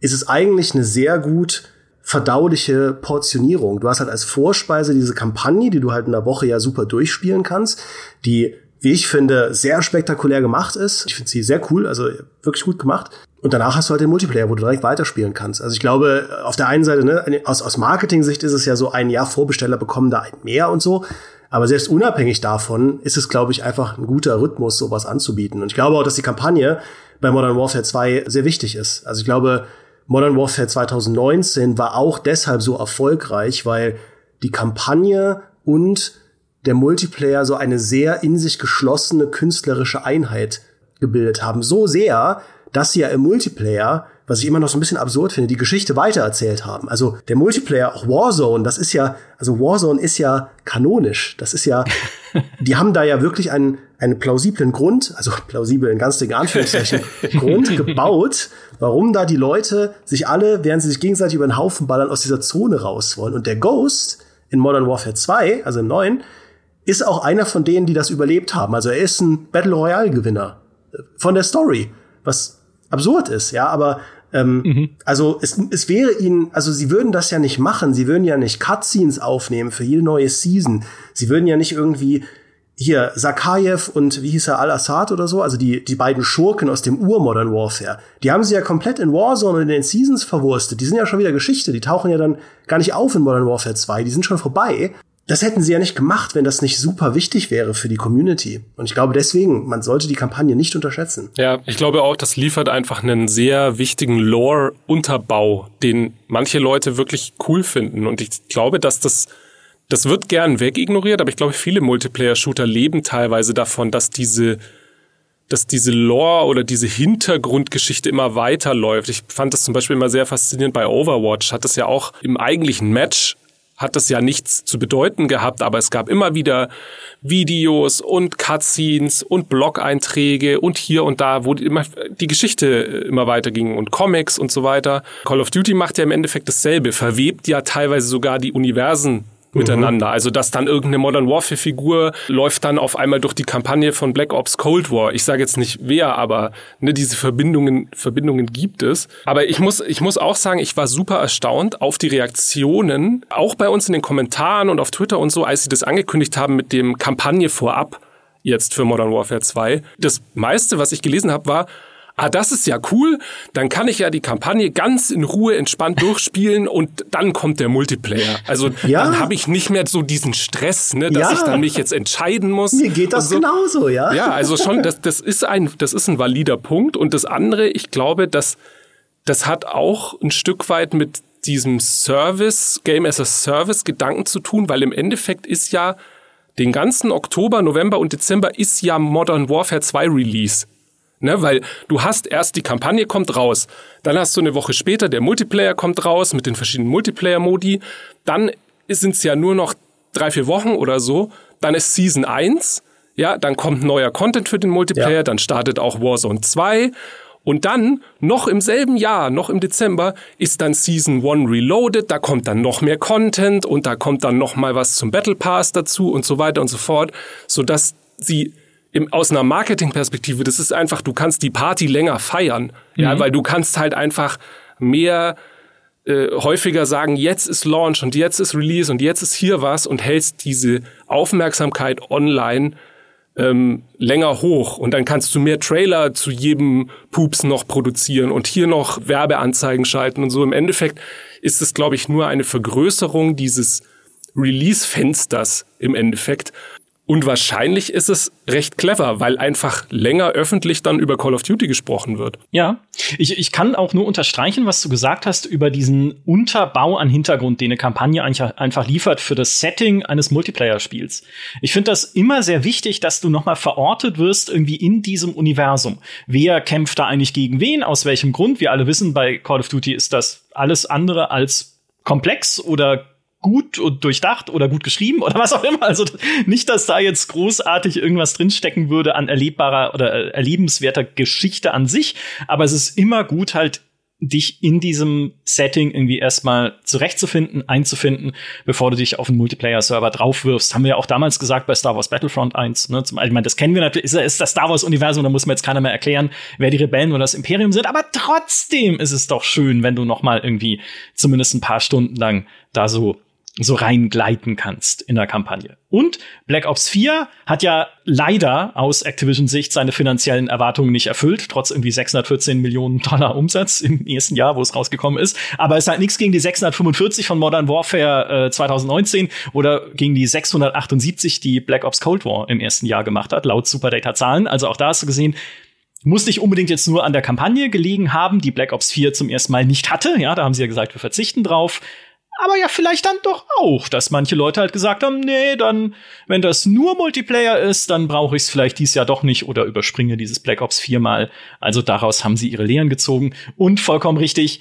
ist es eigentlich eine sehr gut verdauliche Portionierung. Du hast halt als Vorspeise diese Kampagne, die du halt in der Woche ja super durchspielen kannst, die wie ich finde, sehr spektakulär gemacht ist. Ich finde sie sehr cool, also wirklich gut gemacht. Und danach hast du halt den Multiplayer, wo du direkt weiterspielen kannst. Also ich glaube, auf der einen Seite, ne, aus, aus Marketing-Sicht ist es ja so, ein Jahr Vorbesteller bekommen da ein mehr und so. Aber selbst unabhängig davon ist es, glaube ich, einfach ein guter Rhythmus, sowas anzubieten. Und ich glaube auch, dass die Kampagne bei Modern Warfare 2 sehr wichtig ist. Also ich glaube, Modern Warfare 2019 war auch deshalb so erfolgreich, weil die Kampagne und der Multiplayer so eine sehr in sich geschlossene künstlerische Einheit gebildet haben. So sehr, dass sie ja im Multiplayer, was ich immer noch so ein bisschen absurd finde, die Geschichte weitererzählt haben. Also der Multiplayer, auch Warzone, das ist ja, also Warzone ist ja kanonisch. Das ist ja, die haben da ja wirklich einen, einen plausiblen Grund, also plausibel in ganz dicken Anführungszeichen, Grund gebaut, warum da die Leute sich alle, während sie sich gegenseitig über den Haufen ballern, aus dieser Zone raus wollen. Und der Ghost in Modern Warfare 2, also im neuen, ist auch einer von denen, die das überlebt haben. Also er ist ein Battle Royale Gewinner von der Story, was absurd ist, ja, aber ähm, mhm. also es, es wäre ihnen, also sie würden das ja nicht machen, sie würden ja nicht Cutscenes aufnehmen für jede neue Season, sie würden ja nicht irgendwie hier Sakayev und wie hieß er Al-Assad oder so, also die die beiden Schurken aus dem Ur-Modern Warfare, die haben sie ja komplett in Warzone und in den Seasons verwurstet, die sind ja schon wieder Geschichte, die tauchen ja dann gar nicht auf in Modern Warfare 2, die sind schon vorbei das hätten sie ja nicht gemacht, wenn das nicht super wichtig wäre für die Community. Und ich glaube deswegen, man sollte die Kampagne nicht unterschätzen. Ja, ich glaube auch, das liefert einfach einen sehr wichtigen Lore-Unterbau, den manche Leute wirklich cool finden. Und ich glaube, dass das, das wird gern wegignoriert, aber ich glaube, viele Multiplayer-Shooter leben teilweise davon, dass diese dass diese Lore oder diese Hintergrundgeschichte immer weiterläuft. Ich fand das zum Beispiel immer sehr faszinierend bei Overwatch. Hat das ja auch im eigentlichen Match hat das ja nichts zu bedeuten gehabt, aber es gab immer wieder Videos und Cutscenes und Blog-Einträge und hier und da, wo immer die Geschichte immer weiterging und Comics und so weiter. Call of Duty macht ja im Endeffekt dasselbe, verwebt ja teilweise sogar die Universen miteinander. Mhm. Also dass dann irgendeine Modern Warfare Figur läuft dann auf einmal durch die Kampagne von Black Ops Cold War. Ich sage jetzt nicht wer, aber ne, diese Verbindungen Verbindungen gibt es. Aber ich muss ich muss auch sagen, ich war super erstaunt auf die Reaktionen, auch bei uns in den Kommentaren und auf Twitter und so, als sie das angekündigt haben mit dem Kampagne vorab jetzt für Modern Warfare 2. Das meiste, was ich gelesen habe, war ah, das ist ja cool, dann kann ich ja die Kampagne ganz in Ruhe entspannt durchspielen und dann kommt der Multiplayer. Also ja. dann habe ich nicht mehr so diesen Stress, ne, dass ja. ich dann mich jetzt entscheiden muss. Mir geht das so. genauso, ja. Ja, also schon, das, das ist ein, das ist ein valider Punkt. Und das andere, ich glaube, dass das hat auch ein Stück weit mit diesem Service, Game as a Service Gedanken zu tun, weil im Endeffekt ist ja den ganzen Oktober, November und Dezember ist ja Modern Warfare 2 Release. Ne, weil du hast erst die Kampagne kommt raus, dann hast du eine Woche später der Multiplayer kommt raus mit den verschiedenen Multiplayer-Modi, dann sind es ja nur noch drei, vier Wochen oder so, dann ist Season 1, Ja, dann kommt neuer Content für den Multiplayer, ja. dann startet auch Warzone 2 und dann, noch im selben Jahr, noch im Dezember, ist dann Season 1 reloaded, da kommt dann noch mehr Content und da kommt dann noch mal was zum Battle Pass dazu und so weiter und so fort, sodass sie im, aus einer Marketingperspektive, das ist einfach, du kannst die Party länger feiern, mhm. ja, weil du kannst halt einfach mehr äh, häufiger sagen, jetzt ist Launch und jetzt ist Release und jetzt ist hier was und hältst diese Aufmerksamkeit online ähm, länger hoch und dann kannst du mehr Trailer zu jedem Pups noch produzieren und hier noch Werbeanzeigen schalten und so. Im Endeffekt ist es, glaube ich, nur eine Vergrößerung dieses Release-Fensters im Endeffekt. Und wahrscheinlich ist es recht clever, weil einfach länger öffentlich dann über Call of Duty gesprochen wird. Ja, ich, ich kann auch nur unterstreichen, was du gesagt hast über diesen Unterbau an Hintergrund, den eine Kampagne einfach liefert für das Setting eines Multiplayer-Spiels. Ich finde das immer sehr wichtig, dass du nochmal verortet wirst irgendwie in diesem Universum. Wer kämpft da eigentlich gegen wen? Aus welchem Grund? Wir alle wissen, bei Call of Duty ist das alles andere als komplex oder gut und durchdacht oder gut geschrieben oder was auch immer. Also nicht, dass da jetzt großartig irgendwas drinstecken würde an erlebbarer oder äh, erlebenswerter Geschichte an sich, aber es ist immer gut halt dich in diesem Setting irgendwie erstmal zurechtzufinden, einzufinden, bevor du dich auf einen Multiplayer-Server draufwirfst. Haben wir ja auch damals gesagt bei Star Wars Battlefront 1. Ne? Zum, ich meine, das kennen wir natürlich, ist, das Star Wars-Universum, da muss mir jetzt keiner mehr erklären, wer die Rebellen oder das Imperium sind. Aber trotzdem ist es doch schön, wenn du noch mal irgendwie zumindest ein paar Stunden lang da so so reingleiten kannst in der Kampagne. Und Black Ops 4 hat ja leider aus Activision-Sicht seine finanziellen Erwartungen nicht erfüllt, trotz irgendwie 614 Millionen Dollar Umsatz im ersten Jahr, wo es rausgekommen ist. Aber es halt nichts gegen die 645 von Modern Warfare äh, 2019 oder gegen die 678, die Black Ops Cold War im ersten Jahr gemacht hat, laut Superdata-Zahlen. Also auch da hast du gesehen, muss nicht unbedingt jetzt nur an der Kampagne gelegen haben, die Black Ops 4 zum ersten Mal nicht hatte. Ja, da haben sie ja gesagt, wir verzichten drauf aber ja vielleicht dann doch auch, dass manche Leute halt gesagt haben, nee, dann, wenn das nur Multiplayer ist, dann brauche ich es vielleicht dies Jahr doch nicht oder überspringe dieses Black Ops viermal. Also daraus haben sie ihre Lehren gezogen und vollkommen richtig,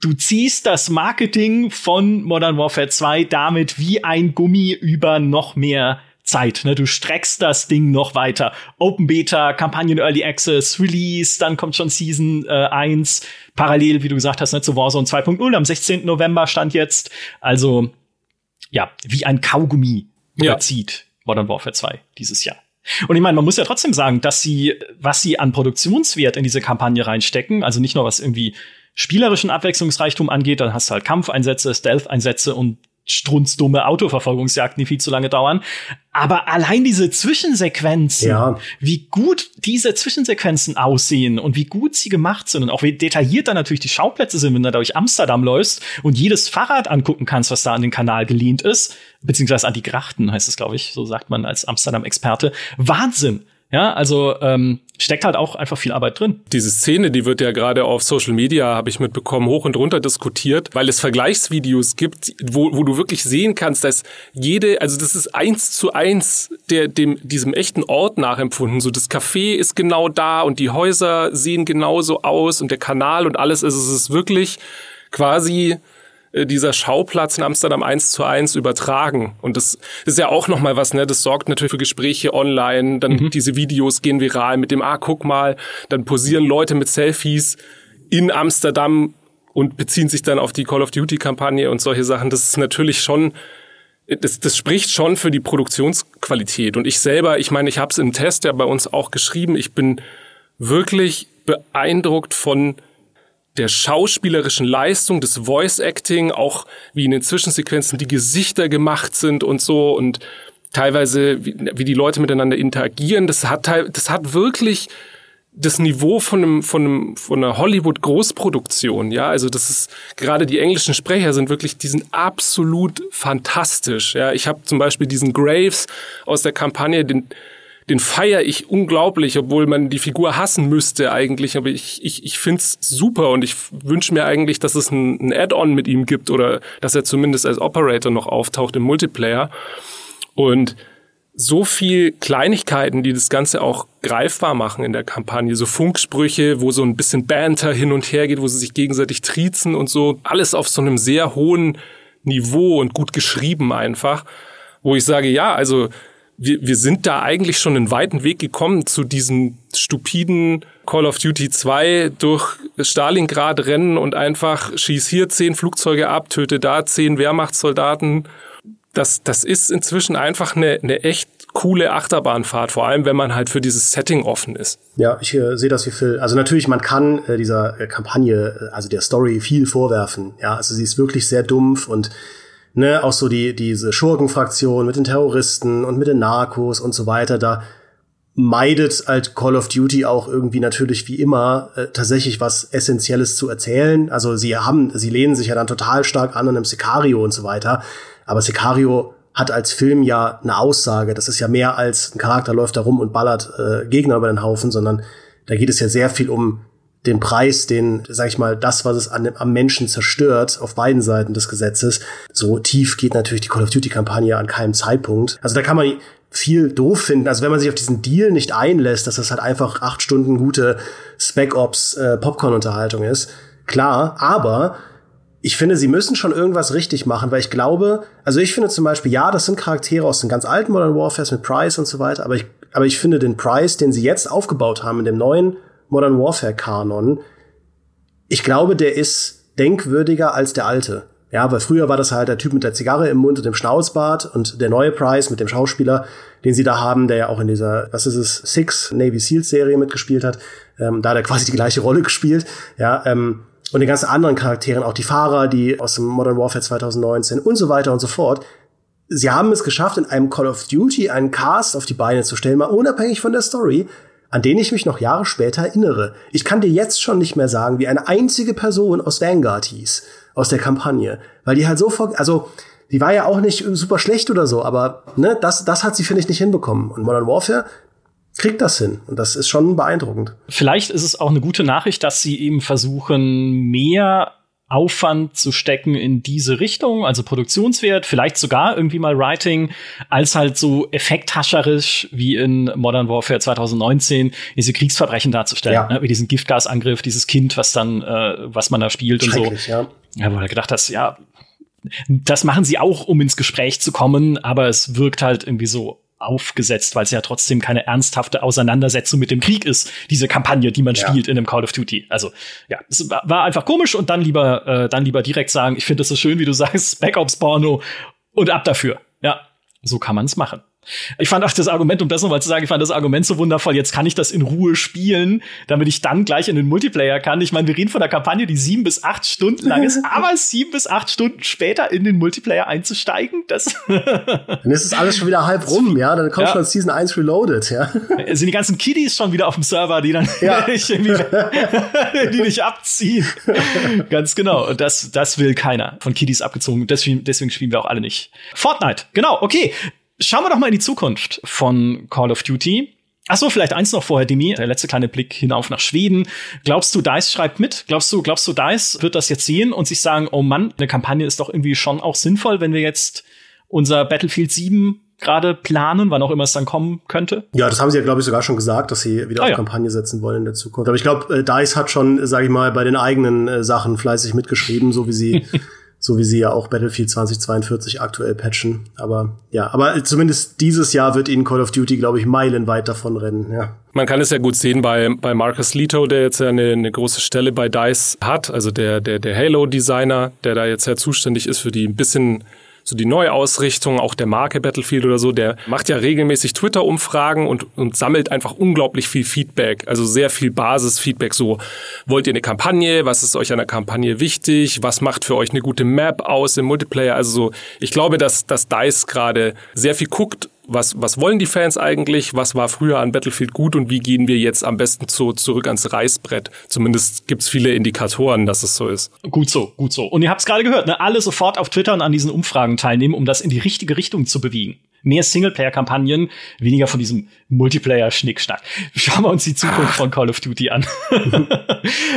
du ziehst das Marketing von Modern Warfare 2 damit wie ein Gummi über noch mehr Zeit. Ne? Du streckst das Ding noch weiter. Open Beta, Kampagnen Early Access, Release, dann kommt schon Season äh, 1, parallel, wie du gesagt hast, ne, zu Warzone 2.0 am 16. November stand jetzt. Also, ja, wie ein Kaugummi überzieht ja. Modern Warfare 2 dieses Jahr. Und ich meine, man muss ja trotzdem sagen, dass sie, was sie an Produktionswert in diese Kampagne reinstecken, also nicht nur was irgendwie spielerischen Abwechslungsreichtum angeht, dann hast du halt Kampfeinsätze, Stealth-Einsätze und strunzdumme Autoverfolgungsjagden, die viel zu lange dauern. Aber allein diese Zwischensequenzen, ja. wie gut diese Zwischensequenzen aussehen und wie gut sie gemacht sind und auch wie detailliert dann natürlich die Schauplätze sind, wenn du da durch Amsterdam läufst und jedes Fahrrad angucken kannst, was da an den Kanal gelehnt ist, beziehungsweise an die Grachten heißt es, glaube ich, so sagt man als Amsterdam-Experte. Wahnsinn! Ja, also ähm, steckt halt auch einfach viel Arbeit drin. Diese Szene, die wird ja gerade auf Social Media, habe ich mitbekommen, hoch und runter diskutiert, weil es Vergleichsvideos gibt, wo, wo du wirklich sehen kannst, dass jede, also das ist eins zu eins der, dem, diesem echten Ort nachempfunden. So das Café ist genau da und die Häuser sehen genauso aus und der Kanal und alles. Also es ist wirklich quasi dieser Schauplatz in Amsterdam eins zu eins übertragen. Und das ist ja auch nochmal was, ne? Das sorgt natürlich für Gespräche online, dann mhm. diese Videos gehen viral mit dem, ah, guck mal, dann posieren Leute mit Selfies in Amsterdam und beziehen sich dann auf die Call of Duty-Kampagne und solche Sachen. Das ist natürlich schon das, das spricht schon für die Produktionsqualität. Und ich selber, ich meine, ich habe es im Test ja bei uns auch geschrieben, ich bin wirklich beeindruckt von der schauspielerischen Leistung, des Voice Acting, auch wie in den Zwischensequenzen die Gesichter gemacht sind und so und teilweise wie, wie die Leute miteinander interagieren. Das hat das hat wirklich das Niveau von einem, von einem, von einer Hollywood Großproduktion, ja, also das ist gerade die englischen Sprecher sind wirklich, die sind absolut fantastisch, ja. Ich habe zum Beispiel diesen Graves aus der Kampagne, den den feiere ich unglaublich, obwohl man die Figur hassen müsste eigentlich. Aber ich, ich, ich find's super und ich wünsche mir eigentlich, dass es ein, ein Add-on mit ihm gibt oder dass er zumindest als Operator noch auftaucht im Multiplayer. Und so viel Kleinigkeiten, die das Ganze auch greifbar machen in der Kampagne. So Funksprüche, wo so ein bisschen Banter hin und her geht, wo sie sich gegenseitig triezen und so. Alles auf so einem sehr hohen Niveau und gut geschrieben einfach. Wo ich sage, ja, also wir, wir sind da eigentlich schon einen weiten Weg gekommen zu diesem stupiden Call of Duty 2 durch Stalingrad rennen und einfach schieß hier zehn Flugzeuge ab, töte da zehn Wehrmachtssoldaten. Das, das ist inzwischen einfach eine, eine echt coole Achterbahnfahrt, vor allem wenn man halt für dieses Setting offen ist. Ja, ich äh, sehe das wie Phil. Also natürlich, man kann äh, dieser äh, Kampagne, äh, also der Story viel vorwerfen. Ja, also sie ist wirklich sehr dumpf und ne, auch so die, diese Schurkenfraktion mit den Terroristen und mit den Narcos und so weiter, da meidet halt Call of Duty auch irgendwie natürlich wie immer äh, tatsächlich was Essentielles zu erzählen. Also sie haben, sie lehnen sich ja dann total stark an einem Sicario und so weiter. Aber Sicario hat als Film ja eine Aussage. Das ist ja mehr als ein Charakter läuft da rum und ballert äh, Gegner über den Haufen, sondern da geht es ja sehr viel um den Preis, den, sag ich mal, das, was es an, am Menschen zerstört, auf beiden Seiten des Gesetzes. So tief geht natürlich die Call of Duty-Kampagne an keinem Zeitpunkt. Also da kann man viel doof finden. Also wenn man sich auf diesen Deal nicht einlässt, dass das halt einfach acht Stunden gute Spec Ops äh, Popcorn-Unterhaltung ist, klar, aber ich finde, sie müssen schon irgendwas richtig machen, weil ich glaube, also ich finde zum Beispiel, ja, das sind Charaktere aus den ganz alten Modern Warfares mit Price und so weiter, aber ich, aber ich finde den Price, den sie jetzt aufgebaut haben in dem neuen Modern Warfare Kanon, ich glaube, der ist denkwürdiger als der alte. Ja, weil früher war das halt der Typ mit der Zigarre im Mund und dem Schnauzbart und der neue Price mit dem Schauspieler, den sie da haben, der ja auch in dieser, was ist es, Six Navy Seals Serie mitgespielt hat. Ähm, da hat er quasi die gleiche Rolle gespielt. Ja, ähm, und den ganzen anderen Charakteren, auch die Fahrer, die aus dem Modern Warfare 2019 und so weiter und so fort. Sie haben es geschafft, in einem Call of Duty einen Cast auf die Beine zu stellen, mal unabhängig von der Story, an den ich mich noch Jahre später erinnere. Ich kann dir jetzt schon nicht mehr sagen, wie eine einzige Person aus Vanguard hieß, aus der Kampagne, weil die halt so vor, also die war ja auch nicht super schlecht oder so, aber ne, das, das hat sie finde ich nicht hinbekommen. Und Modern Warfare kriegt das hin und das ist schon beeindruckend. Vielleicht ist es auch eine gute Nachricht, dass sie eben versuchen, mehr Aufwand zu stecken in diese Richtung, also Produktionswert, vielleicht sogar irgendwie mal Writing, als halt so effekthascherisch wie in Modern Warfare 2019 diese Kriegsverbrechen darzustellen, ja. ne, wie diesen Giftgasangriff, dieses Kind, was dann, äh, was man da spielt und so. Ja. ja, wo du gedacht hast, ja, das machen sie auch, um ins Gespräch zu kommen, aber es wirkt halt irgendwie so aufgesetzt, weil es ja trotzdem keine ernsthafte Auseinandersetzung mit dem Krieg ist, diese Kampagne, die man ja. spielt in einem Call of Duty. Also ja, es war einfach komisch und dann lieber, äh, dann lieber direkt sagen, ich finde es so schön, wie du sagst, Spec Ops Porno und ab dafür. Ja, so kann man es machen. Ich fand auch das Argument, um das nochmal zu sagen, ich fand das Argument so wundervoll. Jetzt kann ich das in Ruhe spielen, damit ich dann gleich in den Multiplayer kann. Ich meine, wir reden von einer Kampagne, die sieben bis acht Stunden lang ist, aber sieben bis acht Stunden später in den Multiplayer einzusteigen, das. dann ist es alles schon wieder halb rum, ja. Dann kommt ja. schon Season 1 Reloaded, ja. Sind die ganzen Kiddies schon wieder auf dem Server, die dann ja. die dich abziehen. Ganz genau. Und das, das will keiner von Kiddies abgezogen. Deswegen, deswegen spielen wir auch alle nicht. Fortnite, genau, okay. Schauen wir doch mal in die Zukunft von Call of Duty. Ach so, vielleicht eins noch vorher, Demi. Der letzte kleine Blick hinauf nach Schweden. Glaubst du, DICE schreibt mit? Glaubst du, glaubst du, DICE wird das jetzt sehen und sich sagen, oh Mann, eine Kampagne ist doch irgendwie schon auch sinnvoll, wenn wir jetzt unser Battlefield 7 gerade planen, wann auch immer es dann kommen könnte? Ja, das haben sie ja, glaube ich, sogar schon gesagt, dass sie wieder ah, auf ja. Kampagne setzen wollen in der Zukunft. Aber ich glaube, äh, DICE hat schon, sage ich mal, bei den eigenen äh, Sachen fleißig mitgeschrieben, so wie sie so wie sie ja auch Battlefield 2042 aktuell patchen. Aber ja, aber zumindest dieses Jahr wird ihnen Call of Duty, glaube ich, meilenweit davon rennen. Ja. Man kann es ja gut sehen bei, bei Marcus Leto, der jetzt ja eine, eine große Stelle bei DICE hat, also der, der, der Halo-Designer, der da jetzt ja zuständig ist für die ein bisschen so die Neuausrichtung auch der Marke Battlefield oder so, der macht ja regelmäßig Twitter-Umfragen und, und sammelt einfach unglaublich viel Feedback, also sehr viel Basisfeedback. So, wollt ihr eine Kampagne? Was ist euch an der Kampagne wichtig? Was macht für euch eine gute Map aus im Multiplayer? Also so, ich glaube, dass, dass DICE gerade sehr viel guckt was, was wollen die Fans eigentlich? Was war früher an Battlefield gut und wie gehen wir jetzt am besten zu, zurück ans Reißbrett? Zumindest gibt's viele Indikatoren, dass es so ist. Gut so, gut so. Und ihr habt's gerade gehört, ne? alle sofort auf Twitter und an diesen Umfragen teilnehmen, um das in die richtige Richtung zu bewegen mehr Singleplayer-Kampagnen, weniger von diesem Multiplayer-Schnickschnack. Schauen wir uns die Zukunft von Call of Duty an.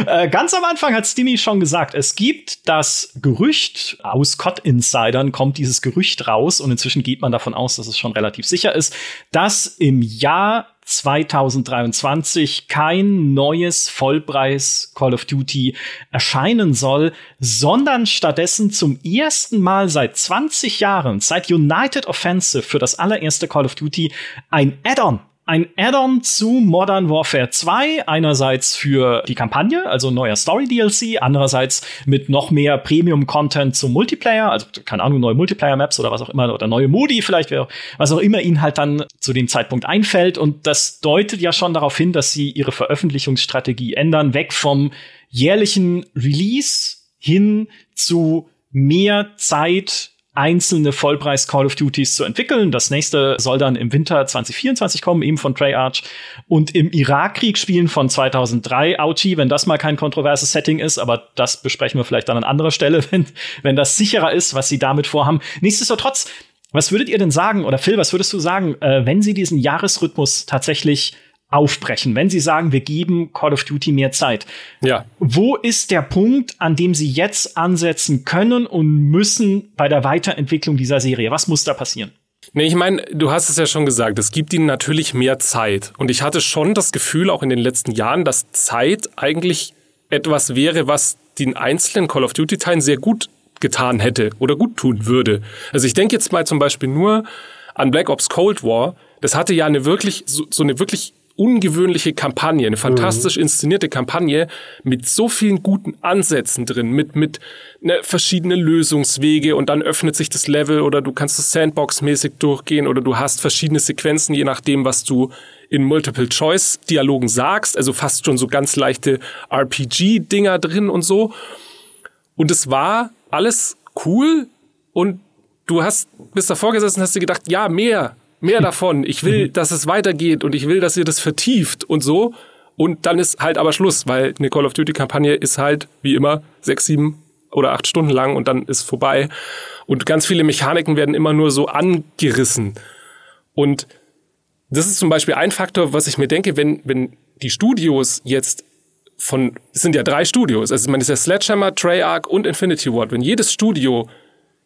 äh, ganz am Anfang hat Stimmy schon gesagt, es gibt das Gerücht, aus COD-Insidern kommt dieses Gerücht raus und inzwischen geht man davon aus, dass es schon relativ sicher ist, dass im Jahr 2023 kein neues Vollpreis Call of Duty erscheinen soll, sondern stattdessen zum ersten Mal seit 20 Jahren, seit United Offensive für das allererste Call of Duty, ein Add-on ein Add-on zu Modern Warfare 2, einerseits für die Kampagne, also neuer Story-DLC, andererseits mit noch mehr Premium-Content zum Multiplayer, also keine Ahnung, neue Multiplayer-Maps oder was auch immer, oder neue Modi vielleicht, was auch immer ihnen halt dann zu dem Zeitpunkt einfällt. Und das deutet ja schon darauf hin, dass sie ihre Veröffentlichungsstrategie ändern, weg vom jährlichen Release hin zu mehr Zeit einzelne Vollpreis Call of Duties zu entwickeln. Das nächste soll dann im Winter 2024 kommen, eben von Treyarch. Und im Irakkrieg spielen von 2003. Auchi, wenn das mal kein kontroverses Setting ist, aber das besprechen wir vielleicht dann an anderer Stelle, wenn, wenn das sicherer ist, was sie damit vorhaben. Nichtsdestotrotz, was würdet ihr denn sagen, oder Phil, was würdest du sagen, äh, wenn sie diesen Jahresrhythmus tatsächlich aufbrechen, wenn Sie sagen, wir geben Call of Duty mehr Zeit. Ja. Wo ist der Punkt, an dem Sie jetzt ansetzen können und müssen bei der Weiterentwicklung dieser Serie? Was muss da passieren? Nee, ich meine, du hast es ja schon gesagt, es gibt ihnen natürlich mehr Zeit. Und ich hatte schon das Gefühl, auch in den letzten Jahren, dass Zeit eigentlich etwas wäre, was den einzelnen Call of Duty-Teilen sehr gut getan hätte oder gut tun würde. Also ich denke jetzt mal zum Beispiel nur an Black Ops Cold War. Das hatte ja eine wirklich, so, so eine wirklich ungewöhnliche Kampagne, eine fantastisch mhm. inszenierte Kampagne mit so vielen guten Ansätzen drin, mit, mit ne, verschiedene Lösungswege und dann öffnet sich das Level oder du kannst es Sandbox-mäßig durchgehen oder du hast verschiedene Sequenzen, je nachdem, was du in Multiple-Choice-Dialogen sagst, also fast schon so ganz leichte RPG-Dinger drin und so. Und es war alles cool und du hast bis davor gesessen hast dir gedacht, ja, mehr, mehr davon. Ich will, mhm. dass es weitergeht und ich will, dass ihr das vertieft und so. Und dann ist halt aber Schluss, weil eine Call of Duty Kampagne ist halt wie immer sechs, sieben oder acht Stunden lang und dann ist vorbei. Und ganz viele Mechaniken werden immer nur so angerissen. Und das ist zum Beispiel ein Faktor, was ich mir denke, wenn, wenn die Studios jetzt von, es sind ja drei Studios, also man ist ja Sledgehammer, Treyarch und Infinity Ward. Wenn jedes Studio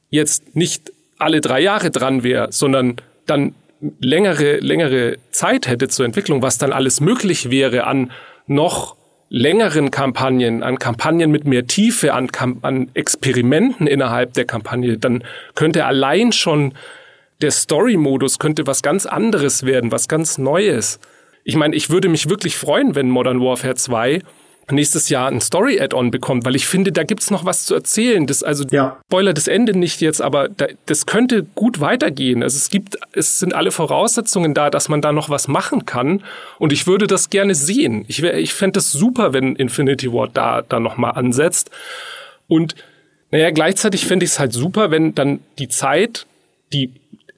jetzt nicht alle drei Jahre dran wäre, sondern dann längere, längere Zeit hätte zur Entwicklung, was dann alles möglich wäre an noch längeren Kampagnen, an Kampagnen mit mehr Tiefe, an, an Experimenten innerhalb der Kampagne, dann könnte allein schon der Story-Modus könnte was ganz anderes werden, was ganz Neues. Ich meine, ich würde mich wirklich freuen, wenn Modern Warfare 2 nächstes Jahr ein Story-Add-on bekommt, weil ich finde, da gibt's noch was zu erzählen. Das, also ja. Spoiler das Ende nicht jetzt, aber da, das könnte gut weitergehen. Also es gibt, es sind alle Voraussetzungen da, dass man da noch was machen kann. Und ich würde das gerne sehen. Ich, wär, ich fände es super, wenn Infinity Ward da, da nochmal ansetzt. Und naja, gleichzeitig fände ich es halt super, wenn dann die Zeit, die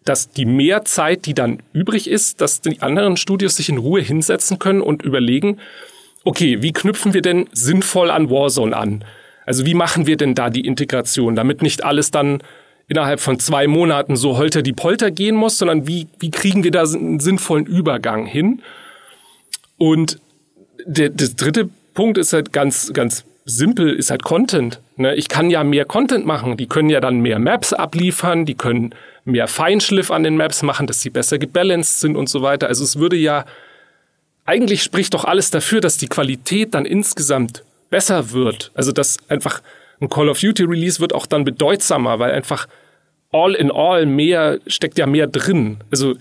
dass die mehr Zeit, die dann übrig ist, dass die anderen Studios sich in Ruhe hinsetzen können und überlegen, okay, wie knüpfen wir denn sinnvoll an Warzone an? Also wie machen wir denn da die Integration, damit nicht alles dann innerhalb von zwei Monaten so holter die Polter gehen muss, sondern wie, wie kriegen wir da einen sinnvollen Übergang hin? Und der, der dritte Punkt ist halt ganz, ganz simpel, ist halt Content. Ne? Ich kann ja mehr Content machen. Die können ja dann mehr Maps abliefern, die können mehr Feinschliff an den Maps machen, dass sie besser gebalanced sind und so weiter. Also es würde ja eigentlich spricht doch alles dafür, dass die Qualität dann insgesamt besser wird. Also dass einfach ein Call of Duty Release wird auch dann bedeutsamer, weil einfach all in all mehr steckt ja mehr drin. Also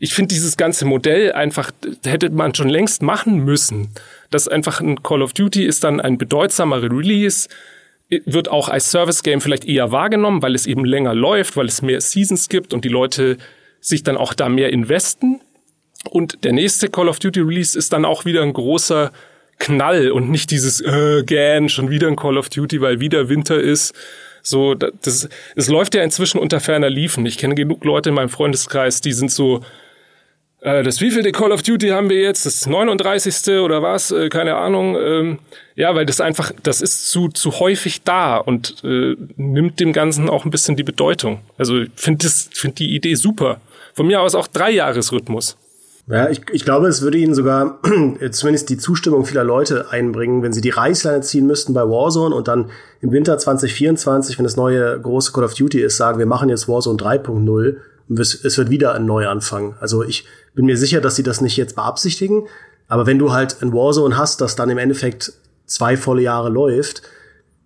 ich finde dieses ganze Modell einfach hätte man schon längst machen müssen. Dass einfach ein Call of Duty ist dann ein bedeutsamer Release, wird auch als Service Game vielleicht eher wahrgenommen, weil es eben länger läuft, weil es mehr Seasons gibt und die Leute sich dann auch da mehr investen. Und der nächste Call of Duty Release ist dann auch wieder ein großer Knall und nicht dieses äh, gähn, schon wieder ein Call of Duty, weil wieder Winter ist. So, das, es läuft ja inzwischen unter ferner Liefen. Ich kenne genug Leute in meinem Freundeskreis, die sind so, äh, das wievielte Call of Duty haben wir jetzt? Das 39. oder was? Äh, keine Ahnung. Ähm, ja, weil das einfach, das ist zu, zu häufig da und äh, nimmt dem Ganzen auch ein bisschen die Bedeutung. Also ich finde find die Idee super. Von mir aus auch Dreijahresrhythmus. Ja, ich, ich glaube, es würde ihnen sogar zumindest die Zustimmung vieler Leute einbringen, wenn sie die Reißleine ziehen müssten bei Warzone und dann im Winter 2024, wenn das neue große Call of Duty ist, sagen, wir machen jetzt Warzone 3.0 es wird wieder ein Neuanfang. Also ich bin mir sicher, dass sie das nicht jetzt beabsichtigen. Aber wenn du halt ein Warzone hast, das dann im Endeffekt zwei volle Jahre läuft,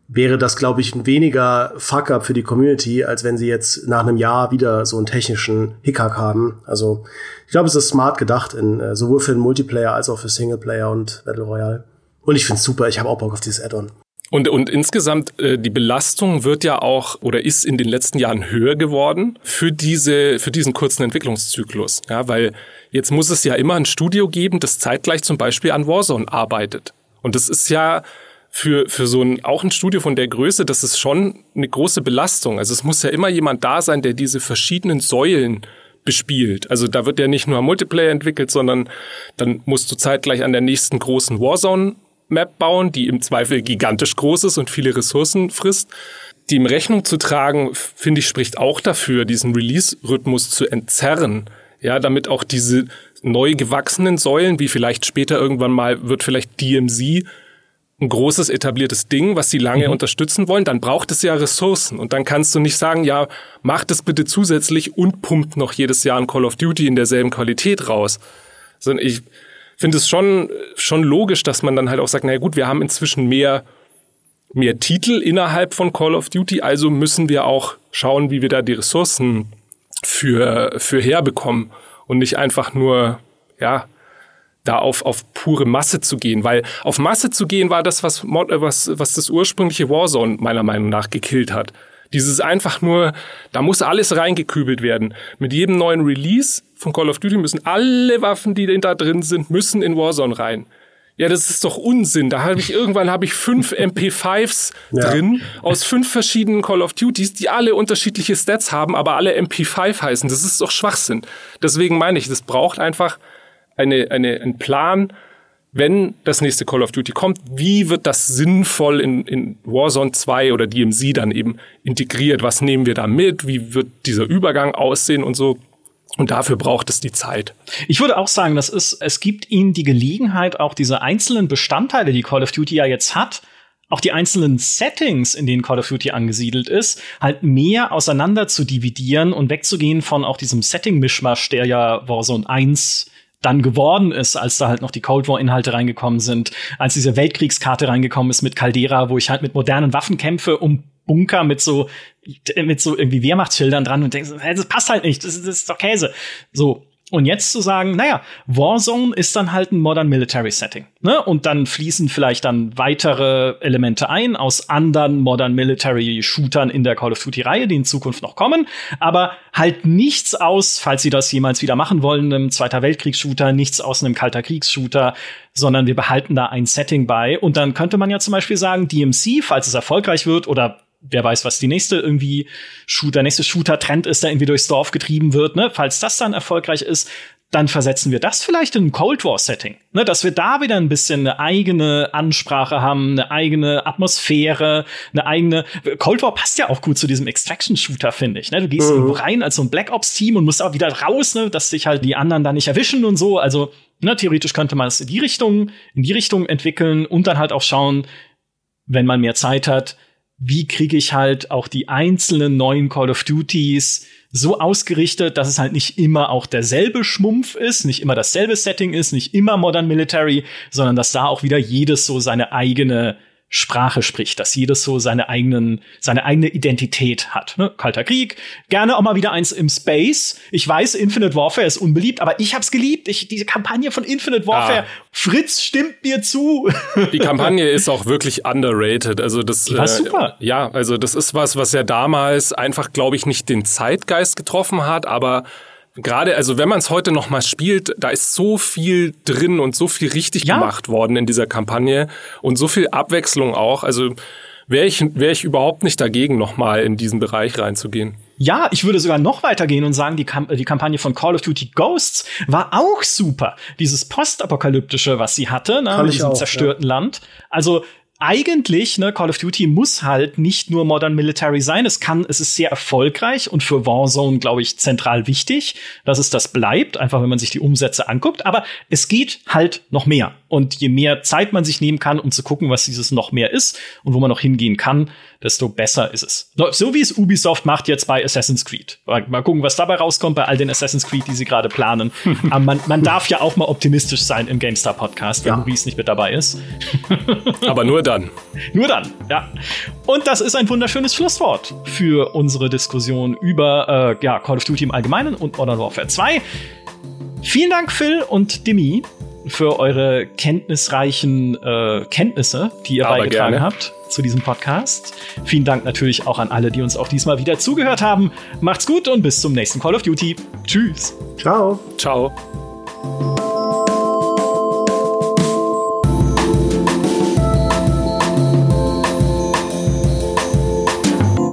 wäre das, glaube ich, ein weniger Fuck-up für die Community, als wenn sie jetzt nach einem Jahr wieder so einen technischen Hickhack haben. Also ich glaube, es ist smart gedacht, in, äh, sowohl für den Multiplayer als auch für Singleplayer und Battle Royale. Und ich finde es super, ich habe auch Bock auf dieses Add-on. Und, und insgesamt, äh, die Belastung wird ja auch oder ist in den letzten Jahren höher geworden für diese, für diesen kurzen Entwicklungszyklus. Ja, weil jetzt muss es ja immer ein Studio geben, das zeitgleich zum Beispiel an Warzone arbeitet. Und das ist ja für, für so ein, auch ein Studio von der Größe, das ist schon eine große Belastung. Also es muss ja immer jemand da sein, der diese verschiedenen Säulen bespielt. Also da wird ja nicht nur Multiplayer entwickelt, sondern dann musst du zeitgleich an der nächsten großen Warzone Map bauen, die im Zweifel gigantisch groß ist und viele Ressourcen frisst. Die im Rechnung zu tragen, finde ich, spricht auch dafür, diesen Release-Rhythmus zu entzerren. Ja, damit auch diese neu gewachsenen Säulen, wie vielleicht später irgendwann mal wird vielleicht DMZ ein großes etabliertes Ding, was sie lange mhm. unterstützen wollen, dann braucht es ja Ressourcen. Und dann kannst du nicht sagen, ja, mach das bitte zusätzlich und pumpt noch jedes Jahr ein Call of Duty in derselben Qualität raus. Sondern ich finde es schon, schon logisch, dass man dann halt auch sagt, naja gut, wir haben inzwischen mehr, mehr Titel innerhalb von Call of Duty, also müssen wir auch schauen, wie wir da die Ressourcen für, für herbekommen und nicht einfach nur, ja, da auf, auf pure Masse zu gehen, weil auf Masse zu gehen war das, was, was, was das ursprüngliche Warzone meiner Meinung nach gekillt hat. Dieses einfach nur, da muss alles reingekübelt werden. Mit jedem neuen Release von Call of Duty müssen alle Waffen, die da drin sind, müssen in Warzone rein. Ja, das ist doch Unsinn. Da habe ich irgendwann habe ich fünf MP5s ja. drin aus fünf verschiedenen Call of Duties, die alle unterschiedliche Stats haben, aber alle MP5 heißen. Das ist doch Schwachsinn. Deswegen meine ich, das braucht einfach eine, eine, einen Plan, wenn das nächste Call of Duty kommt, wie wird das sinnvoll in, in Warzone 2 oder DMZ dann eben integriert? Was nehmen wir da mit? Wie wird dieser Übergang aussehen und so? Und dafür braucht es die Zeit. Ich würde auch sagen, das ist, es gibt ihnen die Gelegenheit, auch diese einzelnen Bestandteile, die Call of Duty ja jetzt hat, auch die einzelnen Settings, in denen Call of Duty angesiedelt ist, halt mehr auseinander zu dividieren und wegzugehen von auch diesem Setting-Mischmasch, der ja Warzone 1 dann geworden ist, als da halt noch die Cold War Inhalte reingekommen sind, als diese Weltkriegskarte reingekommen ist mit Caldera, wo ich halt mit modernen Waffen kämpfe, um Bunker mit so mit so irgendwie Wehrmachtsschildern dran und denkst, das passt halt nicht, das, das ist doch Käse. So, und jetzt zu sagen, naja, Warzone ist dann halt ein Modern Military Setting. Ne? Und dann fließen vielleicht dann weitere Elemente ein aus anderen Modern Military Shootern in der Call of Duty Reihe, die in Zukunft noch kommen. Aber halt nichts aus, falls sie das jemals wieder machen wollen, einem Zweiter Weltkriegs-Shooter, nichts aus einem Kalter Kriegs-Shooter, sondern wir behalten da ein Setting bei. Und dann könnte man ja zum Beispiel sagen, DMC, falls es erfolgreich wird oder wer weiß, was die nächste irgendwie Shooter, nächste Shooter-Trend ist, der irgendwie durchs Dorf getrieben wird, ne? Falls das dann erfolgreich ist, dann versetzen wir das vielleicht in ein Cold War-Setting. Ne, dass wir da wieder ein bisschen eine eigene Ansprache haben, eine eigene Atmosphäre, eine eigene. Cold War passt ja auch gut zu diesem Extraction-Shooter, finde ich. Ne? Du gehst mhm. irgendwo rein als so ein Black Ops-Team und musst auch wieder raus, ne, dass sich halt die anderen da nicht erwischen und so. Also, ne, theoretisch könnte man es in die Richtung, in die Richtung entwickeln und dann halt auch schauen, wenn man mehr Zeit hat, wie kriege ich halt auch die einzelnen neuen Call of Duties so ausgerichtet, dass es halt nicht immer auch derselbe Schmumpf ist, nicht immer dasselbe Setting ist, nicht immer Modern Military, sondern dass da auch wieder jedes so seine eigene Sprache spricht, dass jedes so seine eigenen, seine eigene Identität hat. Ne? Kalter Krieg, gerne auch mal wieder eins im Space. Ich weiß, Infinite Warfare ist unbeliebt, aber ich hab's geliebt. Ich, diese Kampagne von Infinite Warfare, ah. Fritz stimmt mir zu. Die Kampagne ist auch wirklich underrated. Also das Die war äh, super. Ja, also das ist was, was ja damals einfach, glaube ich, nicht den Zeitgeist getroffen hat, aber gerade, also wenn man es heute noch mal spielt, da ist so viel drin und so viel richtig ja. gemacht worden in dieser Kampagne und so viel Abwechslung auch. Also wäre ich, wär ich überhaupt nicht dagegen, noch mal in diesen Bereich reinzugehen. Ja, ich würde sogar noch weitergehen und sagen, die, Kam die Kampagne von Call of Duty Ghosts war auch super. Dieses postapokalyptische, was sie hatte, ne, mit diesem auch, zerstörten ja. Land. Also eigentlich, ne, Call of Duty muss halt nicht nur Modern Military sein. Es kann, es ist sehr erfolgreich und für Warzone, glaube ich, zentral wichtig, dass es das bleibt, einfach wenn man sich die Umsätze anguckt. Aber es geht halt noch mehr. Und je mehr Zeit man sich nehmen kann, um zu gucken, was dieses noch mehr ist und wo man noch hingehen kann, desto besser ist es. So wie es Ubisoft macht jetzt bei Assassin's Creed. Mal gucken, was dabei rauskommt bei all den Assassin's Creed, die sie gerade planen. Aber man, man, darf ja auch mal optimistisch sein im GameStar Podcast, wenn ja. Maurice nicht mit dabei ist. Aber nur dann. Nur dann, ja. Und das ist ein wunderschönes Schlusswort für unsere Diskussion über äh, ja, Call of Duty im Allgemeinen und Modern Warfare 2. Vielen Dank, Phil und Demi, für eure kenntnisreichen äh, Kenntnisse, die ihr Aber beigetragen gerne. habt zu diesem Podcast. Vielen Dank natürlich auch an alle, die uns auch diesmal wieder zugehört haben. Macht's gut und bis zum nächsten Call of Duty. Tschüss. Ciao. Ciao.